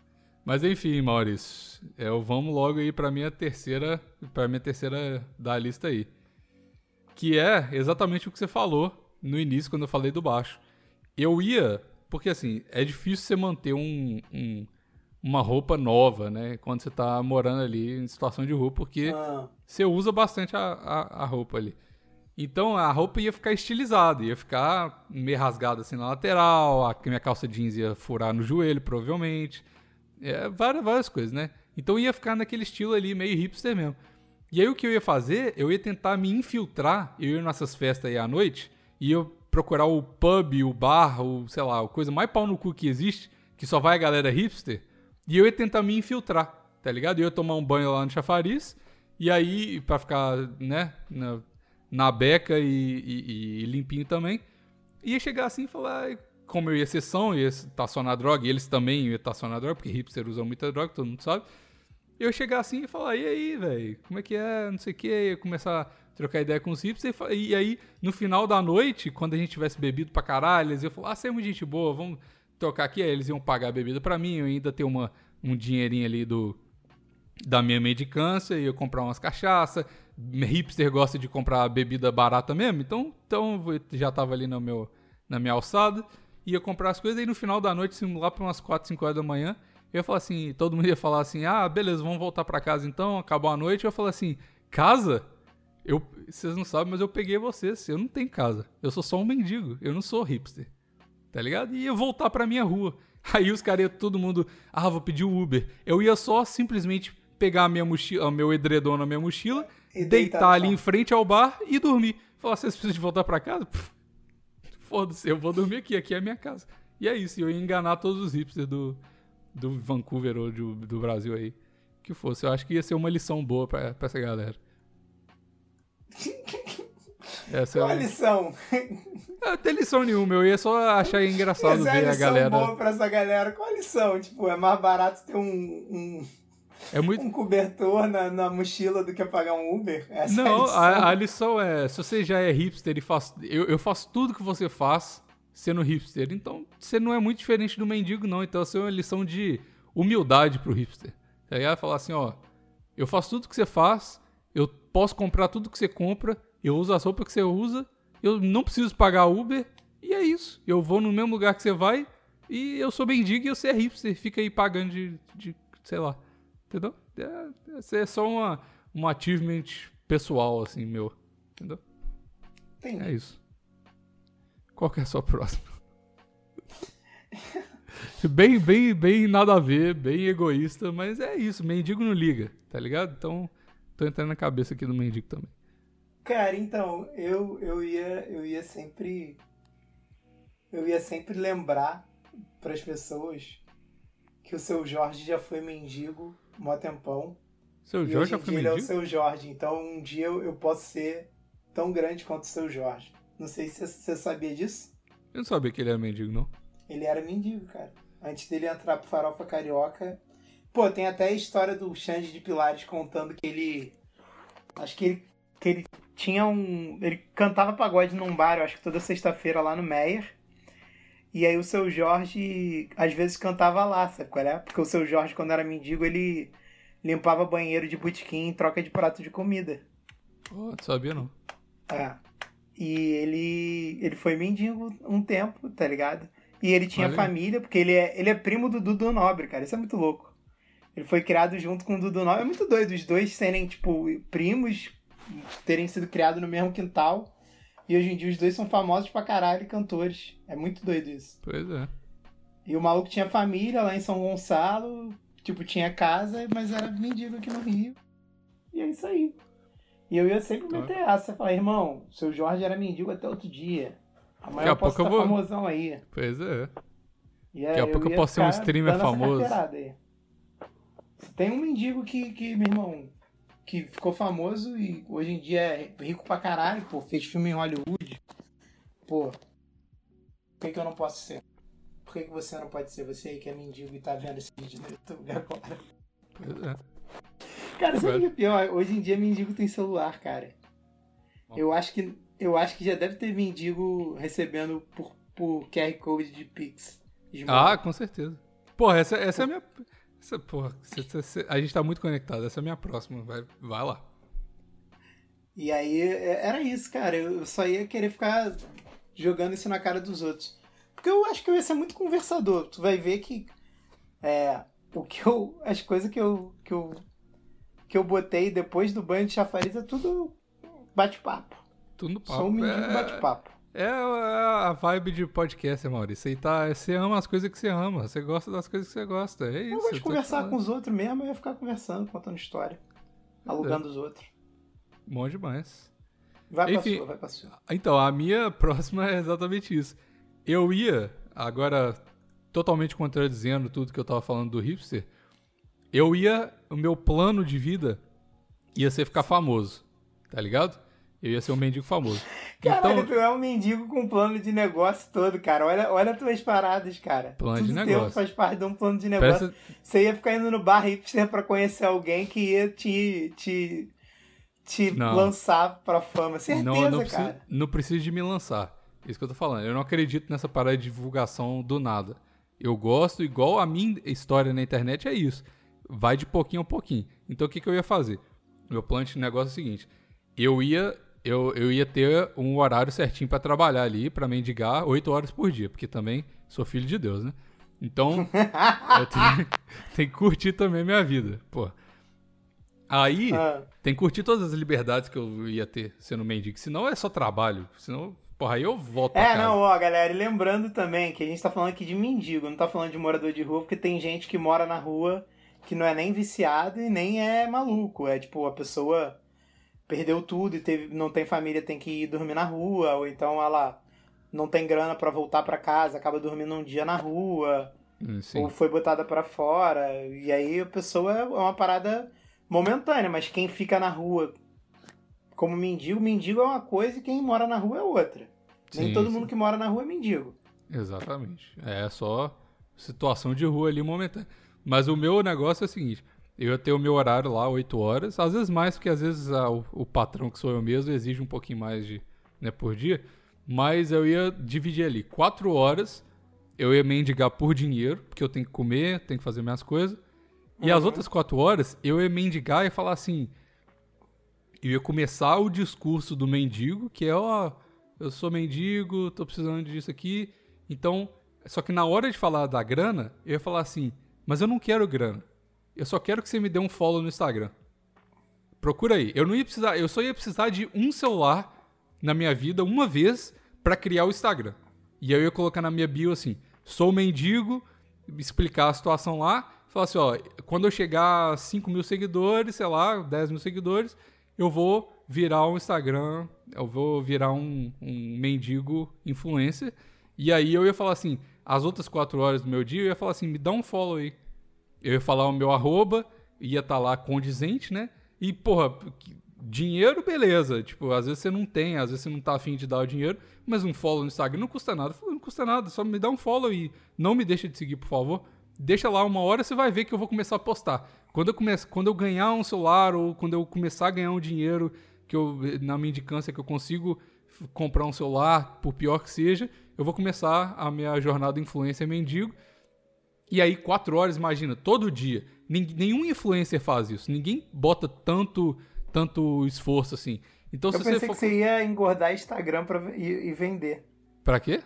Mas enfim, Maurício, eu vamos logo aí pra minha terceira, para minha terceira da lista aí, que é exatamente o que você falou no início quando eu falei do baixo. Eu ia, porque assim é difícil você manter um, um- uma roupa nova, né, quando você tá morando ali em situação de rua, porque Ah, você usa bastante a, a, a roupa ali. Então a roupa ia ficar estilizada, ia ficar meio rasgada assim na lateral, a minha calça jeans ia furar no joelho, provavelmente. É, várias, várias coisas, né? Então ia ficar naquele estilo ali, meio hipster mesmo. E aí o que eu ia fazer, eu ia tentar me infiltrar, eu ia nessas festas aí à noite, e eu procurar o pub, o bar, o, sei lá, a coisa mais pau no cu que existe, que só vai a galera hipster, e eu ia tentar me infiltrar, tá ligado? Eu ia tomar um banho lá no chafariz, e aí, pra ficar, né, na, na beca e, e- e limpinho também, ia chegar assim e falar, "Ai, como eu ia ser são, ia estacionar droga, e eles também iam estacionar droga, porque hipster usa muita droga, todo mundo sabe. Eu chegar assim e falar, e aí, velho, como é que é, não sei o que, ia começar a trocar ideia com os hipsters, e aí, no final da noite, quando a gente tivesse bebido pra caralho, eles iam falar, ah, você é muito gente boa, vamos trocar aqui, aí eles iam pagar a bebida pra mim, eu ainda ter uma, um dinheirinho ali do, da minha mendicância, ia comprar umas cachaça. Hipster gosta de comprar bebida barata mesmo, então, então já tava ali no meu, na minha alçada, ia comprar as coisas, e no final da noite, assim, lá para umas 4, 5 horas da manhã, eu ia falar assim, todo mundo ia falar assim, ah, beleza, vamos voltar pra casa então, acabou a noite, eu ia falar assim, casa? Eu, vocês não sabem, mas eu peguei vocês, eu não tenho casa, eu sou só um mendigo, eu não sou hipster, tá ligado? E ia voltar pra minha rua. Aí os caras, todo mundo, ah, vou pedir o Uber. Eu ia só simplesmente pegar a minha mochila, o meu edredom na minha mochila, E deitar, deitar ali em frente ao bar e dormir. Falar, vocês precisam de voltar pra casa? Foda-se, eu vou dormir aqui, aqui é a minha casa. E é isso, eu ia enganar todos os hipsters do, do Vancouver ou do, do Brasil aí. Que fosse, eu acho que ia ser uma lição boa pra, pra essa galera. Essa qual a é, lição? não tem lição nenhuma, eu ia só achar engraçado Essa é ver a a lição galera. boa pra essa galera. Qual a lição? Tipo, é mais barato ter um, um, É muito, um cobertor na, na mochila do que pagar um Uber? Essa é a Não, lição. a, a lição é, se você já é hipster e faz. Eu, eu faço tudo que você faz sendo hipster. Então, você não é muito diferente do mendigo, não. Então, essa é uma lição de humildade pro hipster. Tá ligado? Falar assim, ó. Eu faço tudo que você faz, eu posso comprar tudo que você compra, eu uso as roupas que você usa, eu não preciso pagar Uber, e é isso. Eu vou no mesmo lugar que você vai, e eu sou mendigo e você é hipster. Fica aí pagando de, de sei lá. Entendeu? É, essa é só uma, um achievement pessoal, assim, meu. Entendeu? Entendi. É isso. Qual que é a sua próxima? bem, bem, bem nada a ver, bem egoísta, mas é isso. Mendigo não liga, tá ligado? Então, tô entrando na cabeça aqui do mendigo também. Cara, então, eu, eu ia eu ia sempre eu ia sempre lembrar pras pessoas que o seu Jorge já foi mendigo mó tempão. Seu e Jorge já em foi ele é o seu Jorge, então um dia eu, eu posso ser tão grande quanto o seu Jorge. Não sei se você sabia disso. Eu não sabia que ele era mendigo, não. Ele era mendigo, cara. Antes dele entrar pro Farofa Carioca. Pô, tem até a história do Xande de Pilares contando que ele. Acho que ele, que ele tinha um. Ele cantava pagode num bar, eu acho que toda sexta-feira lá no Meyer. E aí o seu Jorge às vezes cantava lá, sabe qual é? Porque o seu Jorge, quando era mendigo, ele limpava banheiro de botequim em troca de prato de comida. Oh, sabia, não. É. E ele, ele foi mendigo um tempo, tá ligado? E ele tinha aí. família, porque ele é, ele é primo do Dudu Nobre, cara. Isso é muito louco. Ele foi criado junto com o Dudu Nobre. É muito doido os dois serem, tipo, primos, terem sido criados no mesmo quintal. E hoje em dia os dois são famosos pra caralho e cantores. É muito doido isso. Pois é. E o maluco tinha família lá em São Gonçalo, tipo, tinha casa, mas era mendigo aqui no Rio. E é isso aí. E eu ia sempre Tá. meter essa, falar, irmão, seu Jorge era mendigo até outro dia. Amanhã Daqui a eu posso pouco eu vou- famosão aí. Pois é. E Daqui a pouco eu posso ser um streamer famoso. Tem um mendigo que, que, meu irmão, que ficou famoso e hoje em dia é rico pra caralho, pô, fez filme em Hollywood. Pô, por que, que eu não posso ser? Por que, que você não pode ser? Você aí que é mendigo e tá vendo esse vídeo no YouTube agora. Pois é. Cara, sabe o que é pior? Hoje em dia mendigo tem celular, cara. Eu acho que eu acho que já deve ter mendigo recebendo por, por QR Code de Pix. Ah, com certeza. Porra, essa, essa é a minha. Essa, porra, a gente tá muito conectado. Essa é a minha próxima. Vai, vai lá. E aí é, era isso, cara. Eu só ia querer ficar jogando isso na cara dos outros. Porque eu acho que eu ia ser muito conversador. Tu vai ver que é, o que eu, as coisas que eu, que eu que eu botei depois do banho de chafariz é tudo bate-papo. Tudo papo. Sou um menino é... bate-papo. É a vibe de podcast, Maurício. Você, tá, você ama as coisas que você ama. Você gosta das coisas que você gosta. É isso. Eu gosto de conversar com os outros mesmo. Eu ia ficar conversando, contando história. Alugando é. os outros. Bom demais. Vai Enfim, pra sua, vai pra sua. Então, a minha próxima é exatamente isso. Eu ia, agora totalmente contradizendo tudo que eu tava falando do hipster, eu ia, o meu plano de vida ia ser ficar famoso, tá ligado? Eu ia ser um mendigo famoso. Caralho, então, tu é um mendigo com plano de negócio todo, cara. Olha, olha as tuas paradas, cara. Plano Tudo de negócio. faz parte de um plano de negócio. Parece... Você ia ficar indo no bar hipster pra conhecer alguém que ia te, te, te lançar pra fama. Certeza, não, não cara. não preciso de me lançar. Isso que eu tô falando. Eu não acredito nessa parada de divulgação do nada. Eu gosto, igual a minha história na internet é isso. Vai de pouquinho a pouquinho. Então o que, que eu ia fazer? Meu plano de negócio é o seguinte: eu ia eu, eu ia ter um horário certinho para trabalhar ali, para mendigar oito horas por dia, porque também sou filho de Deus, né? Então, eu tenho, tenho, que curtir também minha vida, pô. Aí, ah. tem que curtir todas as liberdades que eu ia ter sendo mendigo, senão é só trabalho, senão, porra, aí eu volto É, não, ó, galera, e lembrando também que a gente tá falando aqui de mendigo, não tá falando de morador de rua, porque tem gente que mora na rua que não é nem viciado e nem é maluco, é tipo, a pessoa perdeu tudo e teve, não tem família, tem que ir dormir na rua, ou então ela não tem grana para voltar para casa, acaba dormindo um dia na rua, hum, Sim. ou foi botada para fora, e aí a pessoa é uma parada momentânea, mas quem fica na rua como mendigo, mendigo é uma coisa e quem mora na rua é outra. Sim, Nem todo sim. mundo que mora na rua é mendigo. Exatamente. É só situação de rua ali momentânea. Mas o meu negócio é o seguinte: eu ia ter o meu horário lá, 8 horas. Às vezes mais, porque às vezes ah, o, o, patrão, que sou eu mesmo, exige um pouquinho mais de, né, por dia. Mas eu ia dividir ali. 4 horas eu ia mendigar por dinheiro, porque eu tenho que comer, tenho que fazer minhas coisas. E as uhum. outras 4 horas eu ia mendigar e falar assim. Eu ia começar o discurso do mendigo, que é, ó, eu sou mendigo, tô precisando disso aqui. Então, só que na hora de falar da grana, eu ia falar assim, mas eu não quero grana. Eu só quero que você me dê um follow no Instagram. Procura aí. Eu não ia precisar, eu só ia precisar de um celular na minha vida uma vez para criar o Instagram. E aí eu ia colocar na minha bio assim: sou mendigo, explicar a situação lá, falar assim, ó, quando eu chegar a 5 mil seguidores, sei lá, 10 mil seguidores, eu vou virar um Instagram, eu vou virar um, um mendigo influencer. E aí eu ia falar assim, as outras quatro horas do meu dia, eu ia falar assim, me dá um follow aí eu ia falar o meu arroba, ia estar tá lá condizente, né? E, porra, dinheiro, beleza. Tipo, às vezes você não tem, às vezes você não tá afim de dar o dinheiro, mas um follow no Instagram não custa nada. Não custa nada, só me dá um follow e não me deixa de seguir, por favor. Deixa lá uma hora, você vai ver que eu vou começar a postar. Quando eu, comece, quando eu ganhar um celular ou quando eu começar a ganhar um dinheiro que eu, na minha indicância que eu consigo comprar um celular, por pior que seja, eu vou começar a minha jornada influência mendigo e aí, quatro horas, imagina, todo dia. Nenhum influencer faz isso. Ninguém bota tanto, tanto esforço assim. Então, eu se pensei você for... que você ia engordar Instagram pra, e, e vender. Pra quê?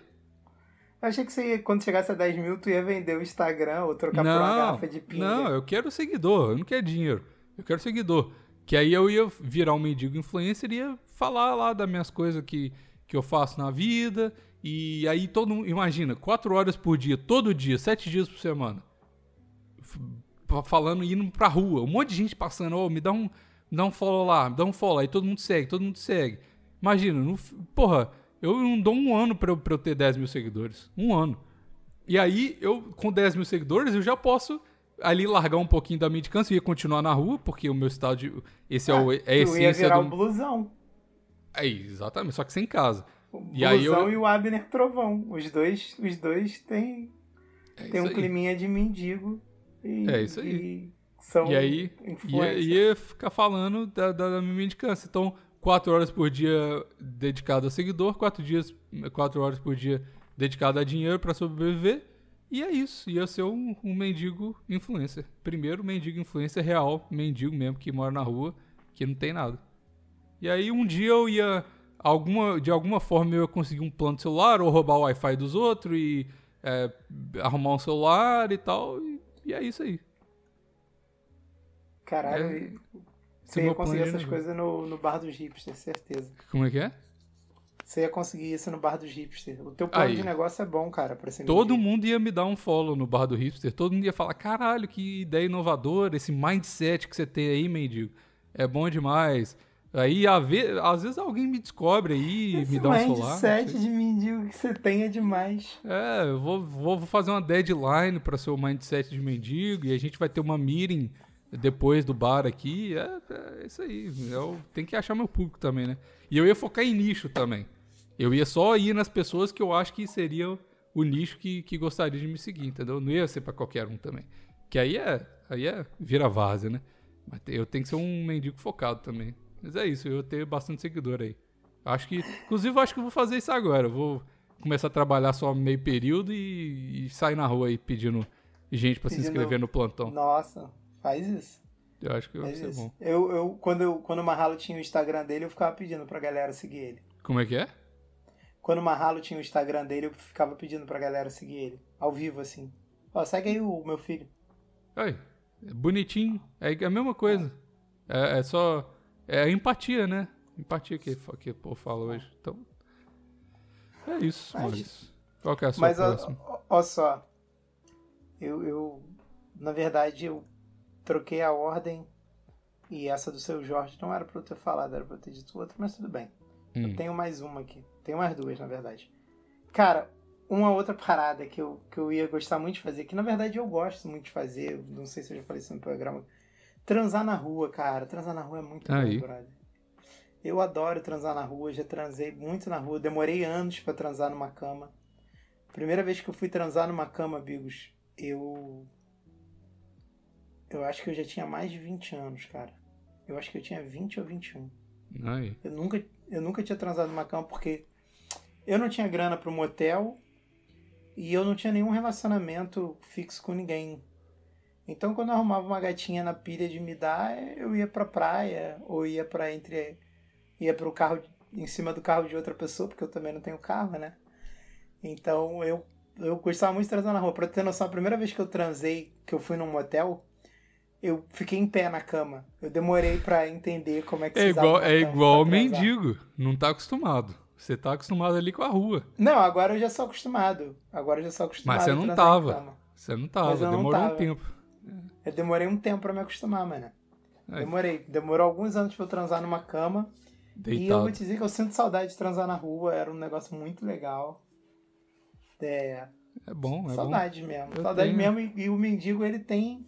Eu achei que você ia, quando chegasse a 10 mil, tu ia vender o Instagram ou trocar não, por uma garrafa de pinga. Não, eu quero seguidor, eu não quero dinheiro. Eu quero seguidor. Que aí eu ia virar um mendigo influencer e ia falar lá das minhas coisas que, que eu faço na vida e aí todo mundo, imagina, quatro horas por dia, todo dia, sete dias por semana. Falando, indo pra rua, um monte de gente passando, oh, me dá um, me dá um follow lá, me dá um follow, aí todo mundo segue, todo mundo segue. Imagina, no, porra, eu não dou um ano pra eu, pra eu ter 10 mil seguidores. Um ano. E aí, eu, com 10 mil seguidores, eu já posso ali largar um pouquinho da medicância e ia continuar na rua, porque o meu estado de. Esse é, é o, é a essência ia virar do. um blusão. É, exatamente, só que sem casa. O e aí eu... e o Abner Trovão. Os dois, os dois têm, é têm um aí. climinha de mendigo. E, é isso aí. E, são e aí ia, ia, ficar falando da, da, da minha mendicância. Então, quatro horas por dia dedicado a seguidor, quatro, dias, quatro horas por dia dedicado a dinheiro para sobreviver. E é isso, ia ser um, um, mendigo influencer. Primeiro mendigo influencer real, mendigo mesmo, que mora na rua, que não tem nada. E aí um dia eu ia, alguma, de alguma forma eu ia conseguir um plano de celular, ou roubar o Wi-Fi dos outros, e é, arrumar um celular e tal, e, e é isso aí. Caralho, é, você ia conseguir essas coisas no, no bar dos hipsters, certeza. Como é que é? Você ia conseguir isso no bar dos hipsters. O teu plano Aí, de negócio é bom, cara, pra ser Todo mundo ia me dar um follow no bar do hipster. Todo mundo ia falar, caralho, que ideia inovadora, esse mindset que você tem aí, mendigo. É bom demais. Aí, às vezes, alguém me descobre aí, esse me dá um solar. Esse mindset de mendigo que você tem é demais. É, eu vou, vou fazer uma deadline para seu mindset de mendigo e a gente vai ter uma meeting depois do bar aqui. É, é isso aí. Eu tenho que achar meu público também, né? E eu ia focar em nicho também. Eu ia só ir nas pessoas que eu acho que seriam o nicho que, que gostaria de me seguir, entendeu? Não ia ser para qualquer um também. Que aí é, aí é vira vaza, né? Mas eu tenho que ser um mendigo focado também. Mas é isso, eu tenho bastante seguidor aí. Acho que, inclusive, eu acho que eu vou fazer isso agora. Eu vou começar a trabalhar só meio período e, e sair na rua aí pedindo gente para se inscrever no plantão. Nossa, faz isso. Eu acho que vai ser bom. Eu, eu, quando, eu, quando o Mahalo tinha o Instagram dele, eu ficava pedindo pra galera seguir ele. Como é que é? Quando o Mahalo tinha o Instagram dele, eu ficava pedindo pra galera seguir ele. Ao vivo, assim. Ó, segue aí o meu filho. Oi. É bonitinho. É a mesma coisa. É, é só. É a empatia, né? Empatia que, que pô, fala hoje. Então. É isso, mas, mas Qual que é a sua mas, próxima? Ó só. Eu, eu. Na verdade, eu troquei a ordem. E essa do seu Jorge não era pra eu ter falado, era pra eu ter dito outra, mas tudo bem. Hum. Eu tenho mais uma aqui. Tenho mais duas, na verdade. Cara, uma outra parada que eu, que eu ia gostar muito de fazer, que na verdade eu gosto muito de fazer, não sei se eu já falei isso no programa. Transar na rua, cara. Transar na rua é muito Aí. bom, brother. Eu adoro transar na rua, já transei muito na rua. Demorei anos para transar numa cama. Primeira vez que eu fui transar numa cama, Bigos, eu. Eu acho que eu já tinha mais de 20 anos, cara. Eu acho que eu tinha 20 ou 21. Aí. Eu nunca, eu nunca tinha transado numa cama porque eu não tinha grana para um motel e eu não tinha nenhum relacionamento fixo com ninguém. Então, quando eu arrumava uma gatinha na pilha de me dar, eu ia pra praia ou ia para entre ia pro carro em cima do carro de outra pessoa, porque eu também não tenho carro, né? Então, eu eu gostava muito de transar na rua. Pra ter noção, a primeira vez que eu transei, que eu fui num motel, eu fiquei em pé na cama. Eu demorei para entender como é que é igual É igual mendigo, não tá acostumado. Você tá acostumado ali com a rua. Não, agora eu já sou acostumado. Agora eu já sou acostumado. Mas você não tava. Você não tava, demorou tava. um tempo. Eu demorei um tempo para me acostumar, mano. Demorei. Demorou alguns anos pra eu transar numa cama. Deitado. E eu vou te dizer que eu sinto saudade de transar na rua. Era um negócio muito legal. É. É bom, é Saudade bom. mesmo. Eu saudade tenho... mesmo. E, e, o mendigo, ele tem.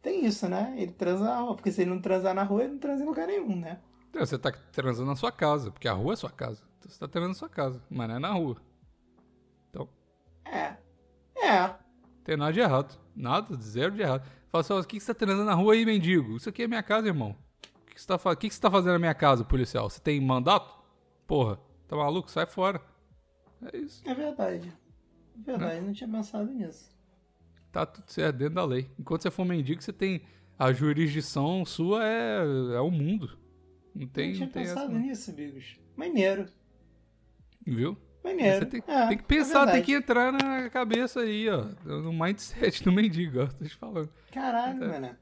Tem isso, né? Ele transa na rua. Porque se ele não transar na rua, ele não transa em lugar nenhum, né? Você tá transando na sua casa, porque a rua é sua casa. Então você tá transando na sua casa, mas não é na rua. Então. É. É. Tem nada de errado. Nada, zero de errado. Fala assim, o que, você tá transando na rua aí, mendigo? Isso aqui é minha casa, irmão. O que, você tá, o que, você tá fazendo na minha casa, policial? Você tem mandato? Porra, tá maluco? Sai fora. É isso. É verdade. É verdade, é. não tinha pensado nisso. Tá tudo certo, dentro da lei. Enquanto você for mendigo, você tem. A jurisdição sua é, é o mundo. Não tem. Não tinha não tem pensado essa, nisso, Bigos. Maneiro. Viu? Maneiro. Você tem, é, tem que pensar, é tem que entrar na cabeça aí, ó. No mindset do mendigo, ó. Tô te falando. Caralho, é. mano.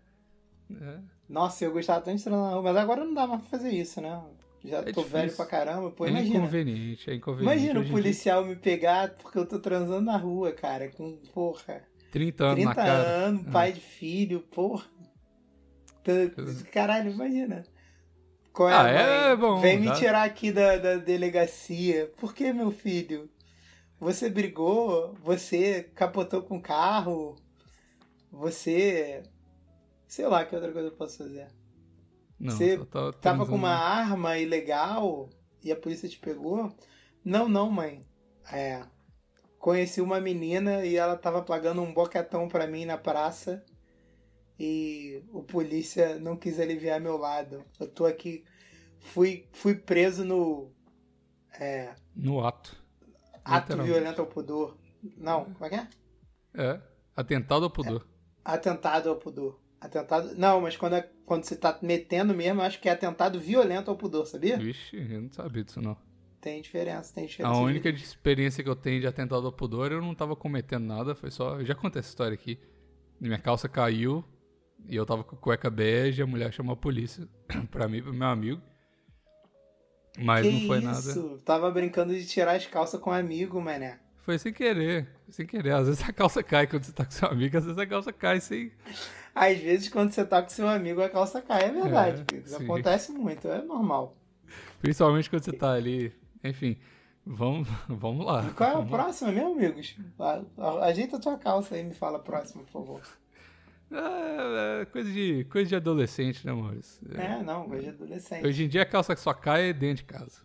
É. Nossa, eu gostava tanto de entrar na rua, mas agora não dá mais pra fazer isso, né? Já é tô difícil. velho pra caramba, pô, é imagina. Inconveniente, é inconveniente. Imagina o policial me pegar porque eu tô transando na rua, cara, com, porra. 30 anos 30 na cara. 30 anos, pai de filho, porra. Caralho, imagina. Qual é, ah, é bom. Vem me tirar aqui da, da delegacia. Por que, meu filho? Você brigou? Você capotou com o carro? Você. Sei lá que outra coisa eu posso fazer. Não, você tá tava com uma arma ilegal e a polícia te pegou? Não, não, mãe. É. Conheci uma menina e ela tava plagando um boquetão pra mim na praça e o polícia não quis aliviar meu lado. Eu tô aqui fui, fui preso no. É, No ato. ato violento ao pudor. Não, como é que é? É. Atentado ao pudor. Atentado ao pudor. Atentado. Não, mas quando, é, quando você tá metendo mesmo, eu acho que é atentado violento ao pudor, sabia? Vixe, eu não sabia disso não. Tem diferença, tem A diferença. única experiência que eu tenho de atentado ao pudor, eu não tava cometendo nada, foi só. Eu já contei essa história aqui. Minha calça caiu e eu tava com cueca bege a mulher chamou a polícia pra mim, pro meu amigo. Mas que não foi isso? nada. Tava brincando de tirar as calças com um amigo, mané. Foi sem querer. Sem querer. Às vezes a calça cai quando você tá com seu amigo, às vezes a calça cai sem. Às vezes, quando você tá com seu amigo, a calça cai. É verdade, É. Acontece muito, é normal. Principalmente quando você tá ali. Enfim, vamos, vamos lá. E qual é o próximo, meu amigos? Ajeita a tua calça aí e me fala próximo, por favor. É, é coisa, de, coisa de adolescente, né, Maurício? É, não, coisa de adolescente. Hoje em dia a calça que só cai é dentro de casa.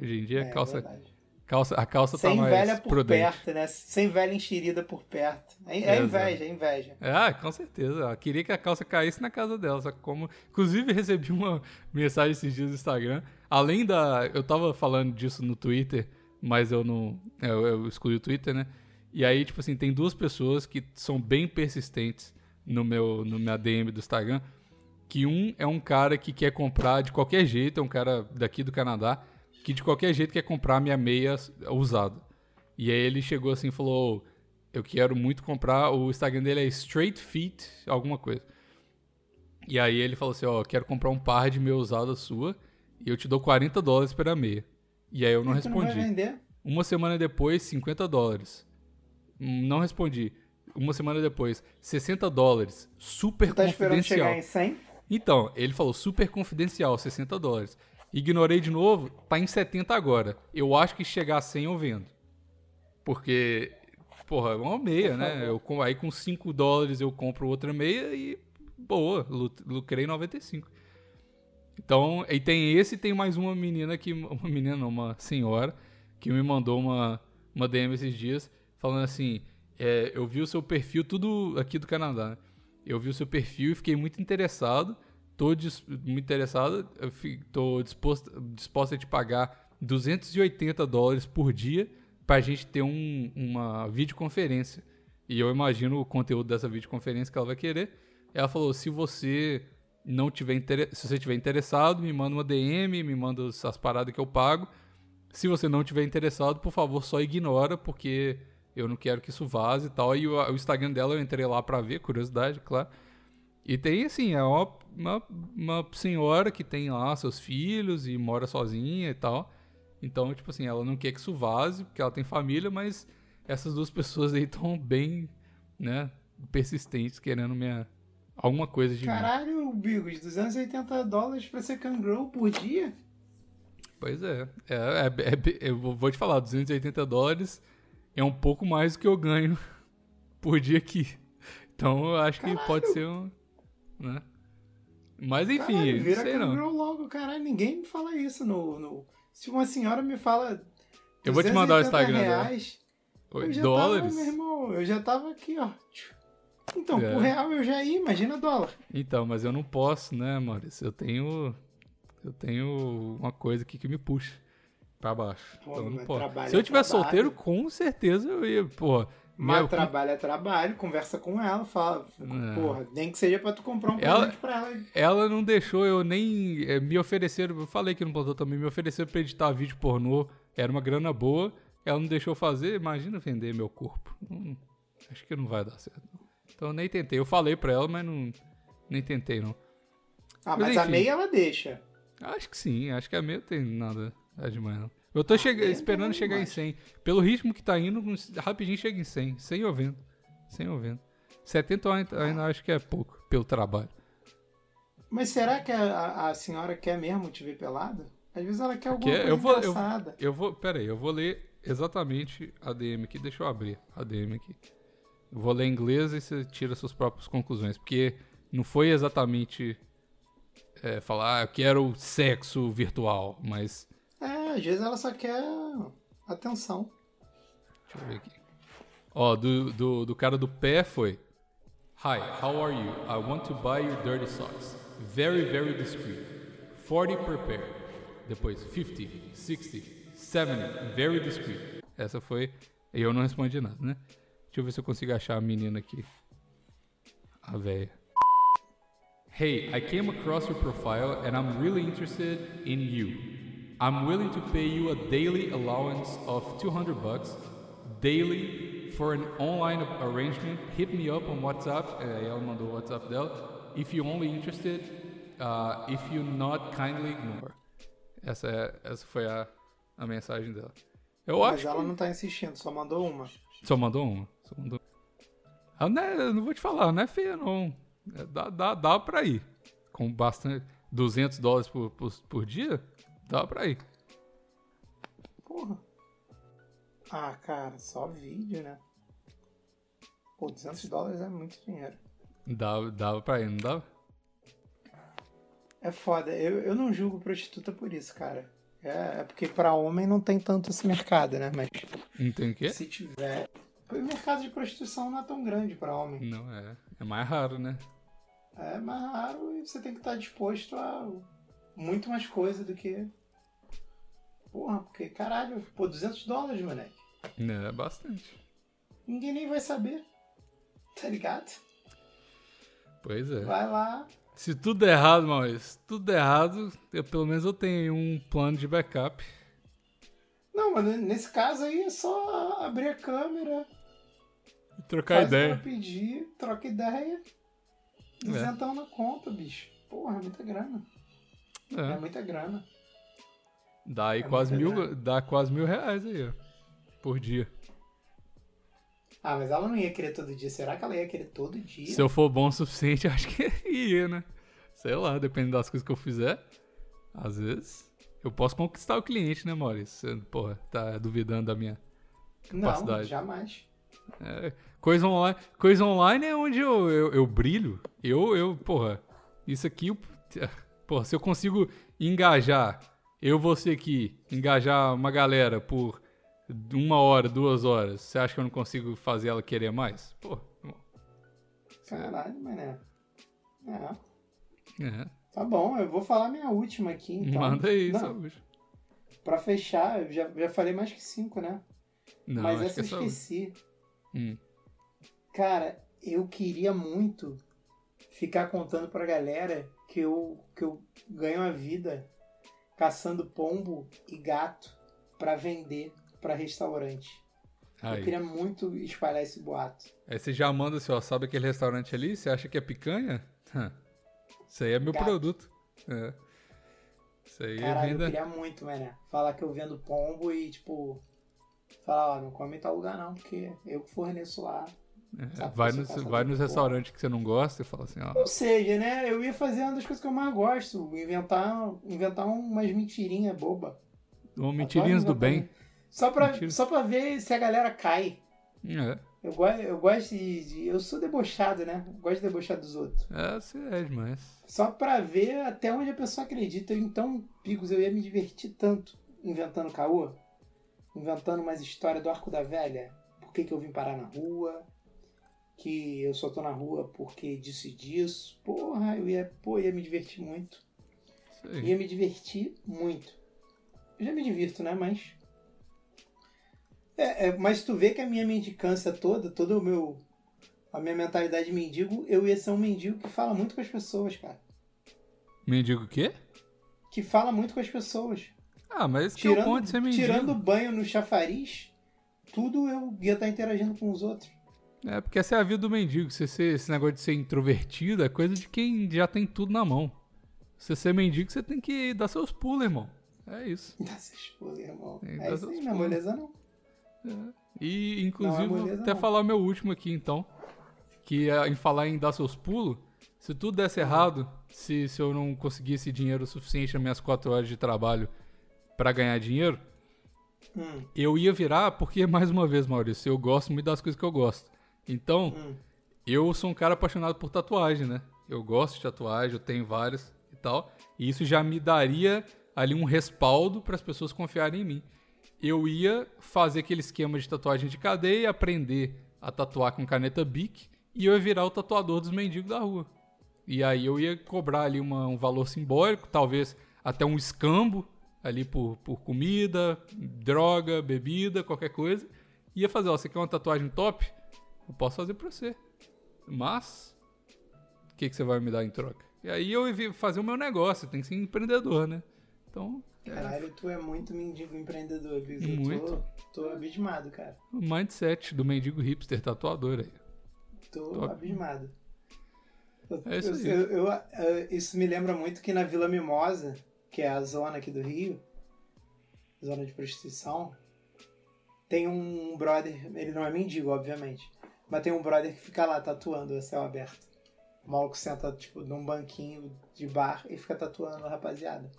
Hoje em dia É, a calça, verdade. calça, a calça tá Sem mais velha por prudente. perto, né? Sem velha enxerida por perto. É, é inveja, é inveja. Ah, com certeza. Ela queria que a calça caísse na casa dela. Só como. Inclusive, recebi uma mensagem esses dias no Instagram. Além da. Eu tava falando disso no Twitter, mas eu não. Eu, eu excluí o Twitter, né? E aí, tipo assim, tem duas pessoas que são bem persistentes no meu, no minha DM do Instagram. Que um é um cara que quer comprar de qualquer jeito, é um cara daqui do Canadá, que de qualquer jeito quer comprar minha meia usada. E aí ele chegou assim e falou: Eu quero muito comprar. O Instagram dele é Straight Feet, alguma coisa. E aí ele falou assim: Ó, eu quero comprar um par de meia usada sua e eu te dou 40 dólares pela meia. E aí eu não Não respondi. vender? Uma semana depois, 50 dólares. Hum, Não respondi. Uma semana depois, 60 dólares. Super tá esperando confidencial. chegar em 100? Então, ele falou super confidencial, 60 dólares. Ignorei de novo, tá em 70 agora. Eu acho que chegar a 100 eu vendo. Porque, porra, é uma meia, né? Eu, aí com 5 dólares eu compro outra meia e, boa, lu- lucrei 95. Então, e tem esse e tem mais uma menina que. Uma menina não, uma senhora que me mandou uma, uma DM esses dias falando assim: é, eu vi o seu perfil, tudo aqui do Canadá, né? Eu vi o seu perfil e fiquei muito interessado. Tô dis- muito interessado, tô disposto, disposta a te pagar 280 dólares por dia pra gente ter um- uma videoconferência. E eu imagino o conteúdo dessa videoconferência que ela vai querer. Ela falou: se você não tiver se você tiver interessado, me manda uma DM, me manda as paradas que eu pago. Se você não tiver interessado, por favor, só ignora, porque eu não quero que isso vaze e tal. E o, o Instagram dela eu entrei lá pra ver, curiosidade, claro. E tem, assim, é uma, uma, uma senhora que tem lá seus filhos e mora sozinha e tal. Então, tipo assim, ela não quer que isso vaze, porque ela tem família, mas essas duas pessoas aí estão bem, né, persistentes, querendo minha, alguma coisa de mim. Caralho, Bigos, 280 dólares pra ser kangaroo por dia? Pois é. É, é- é eu vou te falar, 280 dólares é um pouco mais do que eu ganho por dia aqui. Então eu acho que Caralho. pode ser um. Né? Mas enfim, Caralho, vira não sei não. logo, caralho. Ninguém me fala isso no, no... Se uma senhora me fala... Eu vou te mandar o 280 Instagram reais, Oi, eu dólares? Tava, meu irmão, eu já tava aqui, ó. Então, É. por real eu já ia, imagina dólar. Então, mas eu não posso, né, Maurício? Eu tenho. Eu tenho uma coisa aqui que me puxa pra baixo. Pô, então Se eu é tivesse trabalho. solteiro, com certeza eu ia, pô. Mas meu- trabalho é trabalho, conversa com ela, fala, É. porra, nem que seja pra tu comprar um Ela- presente pra ela. Ela não deixou eu nem. eh, me ofereceram. Eu falei que não plantou também. Me ofereceram pra editar vídeo pornô. Era uma grana boa. Ela não deixou fazer. Imagina vender meu corpo. Hum, acho que não vai dar certo. Então eu nem tentei. Eu falei pra ela, mas não. Nem tentei, não. Ah, Mas mas, a meia ela deixa. Acho que sim. Acho que a não tem nada é demais, não. Eu tô chega- meia esperando chegar em demais. 100. Pelo ritmo que tá indo, rapidinho chega em 100. 100 eu vendo. 100 eu vendo. 70 eu ainda, ainda acho que é pouco pelo trabalho. Mas será que a, a- senhora quer mesmo te ver pelado? Às vezes ela quer alguma Quer? coisa Eu vou- eu- engraçada. Eu vou, pera aí, eu vou ler exatamente a DM aqui. Deixa eu abrir a DM aqui. Eu vou ler em inglês e você tira suas próprias conclusões. Porque não foi exatamente é, falar, ah, eu quero sexo virtual, mas. Às vezes ela só quer atenção. Deixa eu ver aqui. Ó, do, do, do cara do pé foi. Hi, how are you? I want to buy your dirty socks. Very, very discreet. 40 per pair. Depois 50, 60, 70, very discreet. Essa foi. E eu não respondi nada, né? Deixa eu ver se eu consigo achar a menina aqui. A véia. Hey, I came across your profile and I'm really interested in you. I'm willing to pay you a daily allowance of 200 bucks daily for an online arrangement. Hit me up on WhatsApp. Uh, ela mandou o WhatsApp dela. If you're only interested, uh, if you not, kindly ignore. Essa, é, essa foi a, a mensagem dela. Eu Mas acho ela que... não tá insistindo, só mandou uma. Só mandou uma. Só mandou... Ela não, é, eu não vou te falar, não é feia não. É, dá, dá, dá pra ir. Com bastante... 200 dólares por, por, por dia, dá pra ir. Porra. Ah, cara, só vídeo, né? Pô, 200 dólares é muito dinheiro. Dá, dava pra ir, não dava? É foda. Eu, eu não julgo prostituta por isso, cara. É, é porque pra homem não tem tanto esse mercado, né? Mas Não tem o quê? se tiver. O mercado de prostituição não é tão grande pra homem. Não, é. É mais raro, né? É mais raro e você tem que estar disposto a muito mais coisa do que. Porra, porque caralho, pô, 200 dólares, moleque. É bastante. Ninguém nem vai saber. Tá ligado? Pois é. Vai lá. Se tudo der errado, Maurício, tudo der errado, eu, pelo menos eu tenho um plano de backup. Não, mas nesse caso aí é só abrir a câmera, E trocar o ideia. pedir, troca ideia. Duzentão na conta, bicho. Porra, é muita grana. É, É. muita grana. Dá aí É quase mil, grana. dá quase mil reais aí, ó. Por dia. Ah, mas ela não ia querer todo dia. Será que ela ia querer todo dia? Se eu for bom o suficiente, acho que ia, né? Sei lá, dependendo das coisas que eu fizer. Às vezes, eu posso conquistar o cliente, né, Maurício? Você, porra, tá duvidando da minha não, capacidade. jamais. É, coisa online, coisa online é onde eu, eu, eu brilho. Eu, eu, porra, isso aqui, eu- porra, se eu consigo engajar, eu, você aqui, engajar uma galera por uma hora, duas horas, você acha que eu não consigo fazer ela querer mais? Pô, Caralho, mané. É. é, Tá bom, eu vou falar minha última aqui, então. manda aí, saúde. Pra fechar, eu já, já falei mais que cinco, né? Não, Mas essa que eu é esqueci. Hum. Cara, eu queria muito ficar contando pra galera que eu, que eu ganho a vida caçando pombo e gato pra vender pra restaurante. Eu Aí. queria muito espalhar esse boato. aí você já manda assim, ó, sabe aquele restaurante ali? Você acha que é picanha? Isso aí é meu Gato. produto. É. Isso aí é Caralho, eu venda. queria muito, mané. Falar que eu vendo pombo e, tipo, falar, ó, não come em tal lugar não, porque eu que forneço lá. É, vai nos, vai nos restaurantes que você não gosta e fala assim, ó. Ou seja, né, eu ia fazer uma das coisas que eu mais gosto, inventar, inventar umas mentirinhas boba. Ou mentirinhas do bem. Só pra, Mentira. só pra ver se a galera cai. É, Eu, go eu gosto de, de- Eu sou debochado, né? Eu gosto de debochar dos outros. é, você é demais. Só pra ver até onde a pessoa acredita. Então, Picos, eu ia me divertir tanto inventando caô. Inventando umas histórias do Arco da Velha. Por que, que eu vim parar na rua. Que eu só tô na rua porque disso e disso. Porra, eu ia, pô, ia me divertir muito. Aí. Ia me divertir muito. Eu já me divirto, né? Mas. É, é, mas tu vê que a minha mendicância toda, todo o meu. A minha mentalidade de mendigo, eu ia ser um mendigo que fala muito com as pessoas, cara. Mendigo o quê? Que fala muito com as pessoas. Ah, mas esse que é o Tirando, ponto de ser mendigo. tirando banho no chafariz, tudo eu ia estar interagindo com os outros. É, porque essa é a vida do mendigo. Você ser, esse negócio de ser introvertido é coisa de quem já tem tudo na mão. Você ser mendigo, você tem que dar seus pulos, irmão. É isso. Dá essas porra, irmão. Tem É isso aí, seus não é pulos. moleza não. E, inclusive, Não é vou moleza, até não. falar meu último aqui, então. Que é em falar em dar seus pulos, se tudo desse errado, se, se eu não conseguisse dinheiro suficiente nas minhas quatro horas de trabalho pra ganhar dinheiro, Hum, eu ia virar, porque, mais uma vez, Maurício, eu gosto muito das coisas que eu gosto. Então, hum. eu sou um cara apaixonado por tatuagem, né? Eu gosto de tatuagem, eu tenho várias e tal. E isso já me daria ali um respaldo para as pessoas confiarem em mim. Eu ia fazer aquele esquema de tatuagem de cadeia, aprender a tatuar com caneta Bic e eu ia virar o tatuador dos mendigos da rua. E aí eu ia cobrar ali uma- um valor simbólico, talvez até um escambo ali por, por comida, droga, bebida, qualquer coisa. Ia fazer, ó, você quer uma tatuagem top? Eu posso fazer pra você. Mas, o que, que você vai me dar em troca? E aí eu ia fazer o meu negócio, tem que ser empreendedor, né? Então. Caralho, tu é muito mendigo empreendedor, viu? Eu Muito. Tô, tô abismado, cara. O mindset do mendigo hipster tatuador aí. Tô Top. abismado. Eu- É isso eu- aí. eu- eu- eh, isso me lembra muito que na Vila Mimosa, que é a zona aqui do Rio, zona de prostituição, tem um brother, ele não é mendigo, obviamente, mas tem um brother que fica lá tatuando a céu aberto. O maluco senta, tipo, num banquinho de bar e fica tatuando a rapaziada.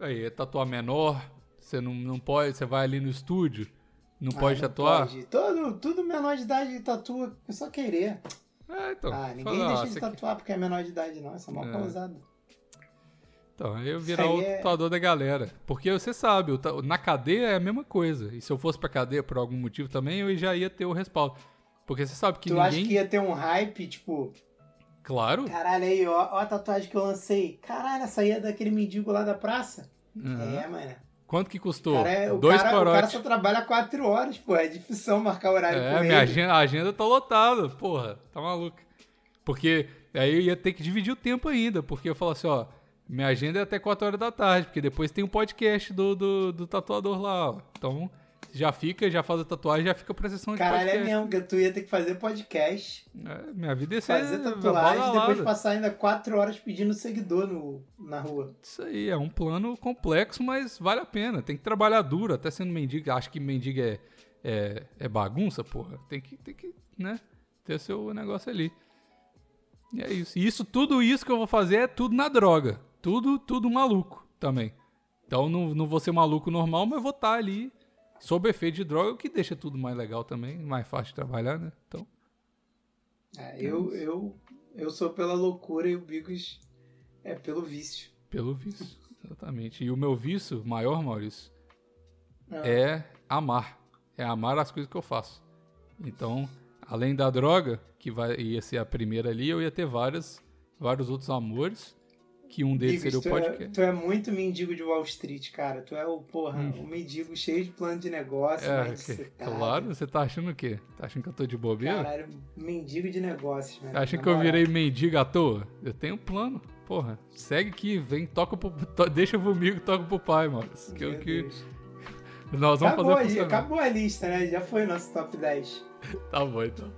Aí, é tatuar menor, você não, não pode, você vai ali no estúdio, não Ah, pode não tatuar. pode. Todo, tudo menor de idade tatua, é só querer. É, então. Ah, ninguém fala, deixa ah, de tatuar porque é menor de idade, não. Isso é mal É. causado. Então, aí eu virar o é- tatuador da galera. Porque você sabe, na cadeia é a mesma coisa. E se eu fosse pra cadeia por algum motivo também, eu já ia ter o respaldo. Porque você sabe que tu ninguém. acha que ia ter um hype, tipo, Claro. caralho aí, ó, ó a tatuagem que eu lancei. Caralho, essa aí é daquele mendigo lá da praça? Aham. É, mano. Quanto que custou? cara, é- Dois cara, o cara corotes. só trabalha quatro horas, pô. É difícil marcar horário É, com minha ele. agenda, a agenda tá lotada, porra. Tá maluco. Porque aí eu ia ter que dividir o tempo ainda. Porque eu falo assim, ó. Minha agenda é até 4 horas da tarde. Porque depois tem um podcast do, do, do tatuador lá, ó. Então já fica, já faz a tatuagem, já fica pra sessão de Caralho, é podcast. mesmo, que tu ia ter que fazer podcast, É, minha vida ia ser fazer tatuagem, badalada. depois passar ainda quatro horas pedindo seguidor no, na rua. Isso aí, é um plano complexo, mas vale a pena. Tem que trabalhar duro, até sendo mendigo. Acho que mendigo é, é, é bagunça, porra. Tem que, tem que, né, ter seu negócio ali. E é isso. E isso, tudo isso que eu vou fazer é tudo na droga. Tudo, tudo maluco também. Então não, não vou ser maluco normal, mas vou estar ali sob efeito de droga, o que deixa tudo mais legal também, mais fácil de trabalhar, né? Então, É, eu, eu, eu sou pela loucura e o Bigos é pelo vício. pelo vício. Exatamente. E o meu vício maior, Maurício, Ah. é amar. É amar as coisas que eu faço. Então, além da droga, que vai, ia ser a primeira ali, eu ia ter várias, vários outros amores, que um deles seria o tu, é, podcast. tu é muito mendigo de Wall Street, cara. Tu é o, porra, um mendigo cheio de plano de negócio, É, que- disciplinado. claro, você tá achando o quê? Tá achando que eu tô de bobeira? Caralho, mendigo de negócios, velho. Acha na que eu virei mendigo à toa? Eu tenho um plano. Porra, segue aqui, vem, toca pro, to- deixa comigo, toca pro pai, mano. Que, é o Meu que Deus. nós vamos Acabou, fazer a, acabou a lista, né? Já foi nosso top 10. Tá bom, então.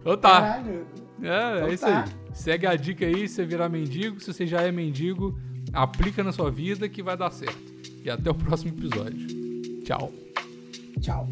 Então tá. Caralho. É, Então é isso tá. aí. Segue a dica aí, você virar mendigo. Se você já é mendigo, aplica na sua vida que vai dar certo. E até o próximo episódio. Tchau. Tchau.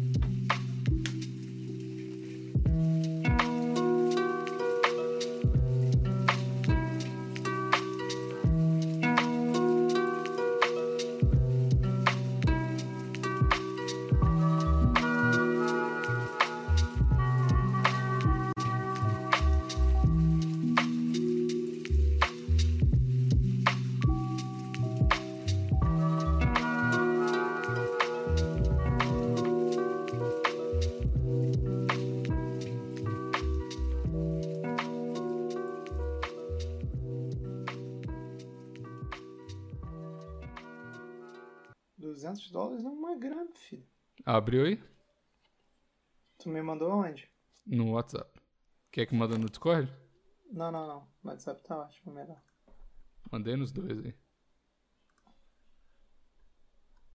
Abriu aí Tu me mandou aonde? no WhatsApp. Quer que manda no Discord? Não, não, não. O WhatsApp tá ótimo, melhor. Mandei nos dois aí.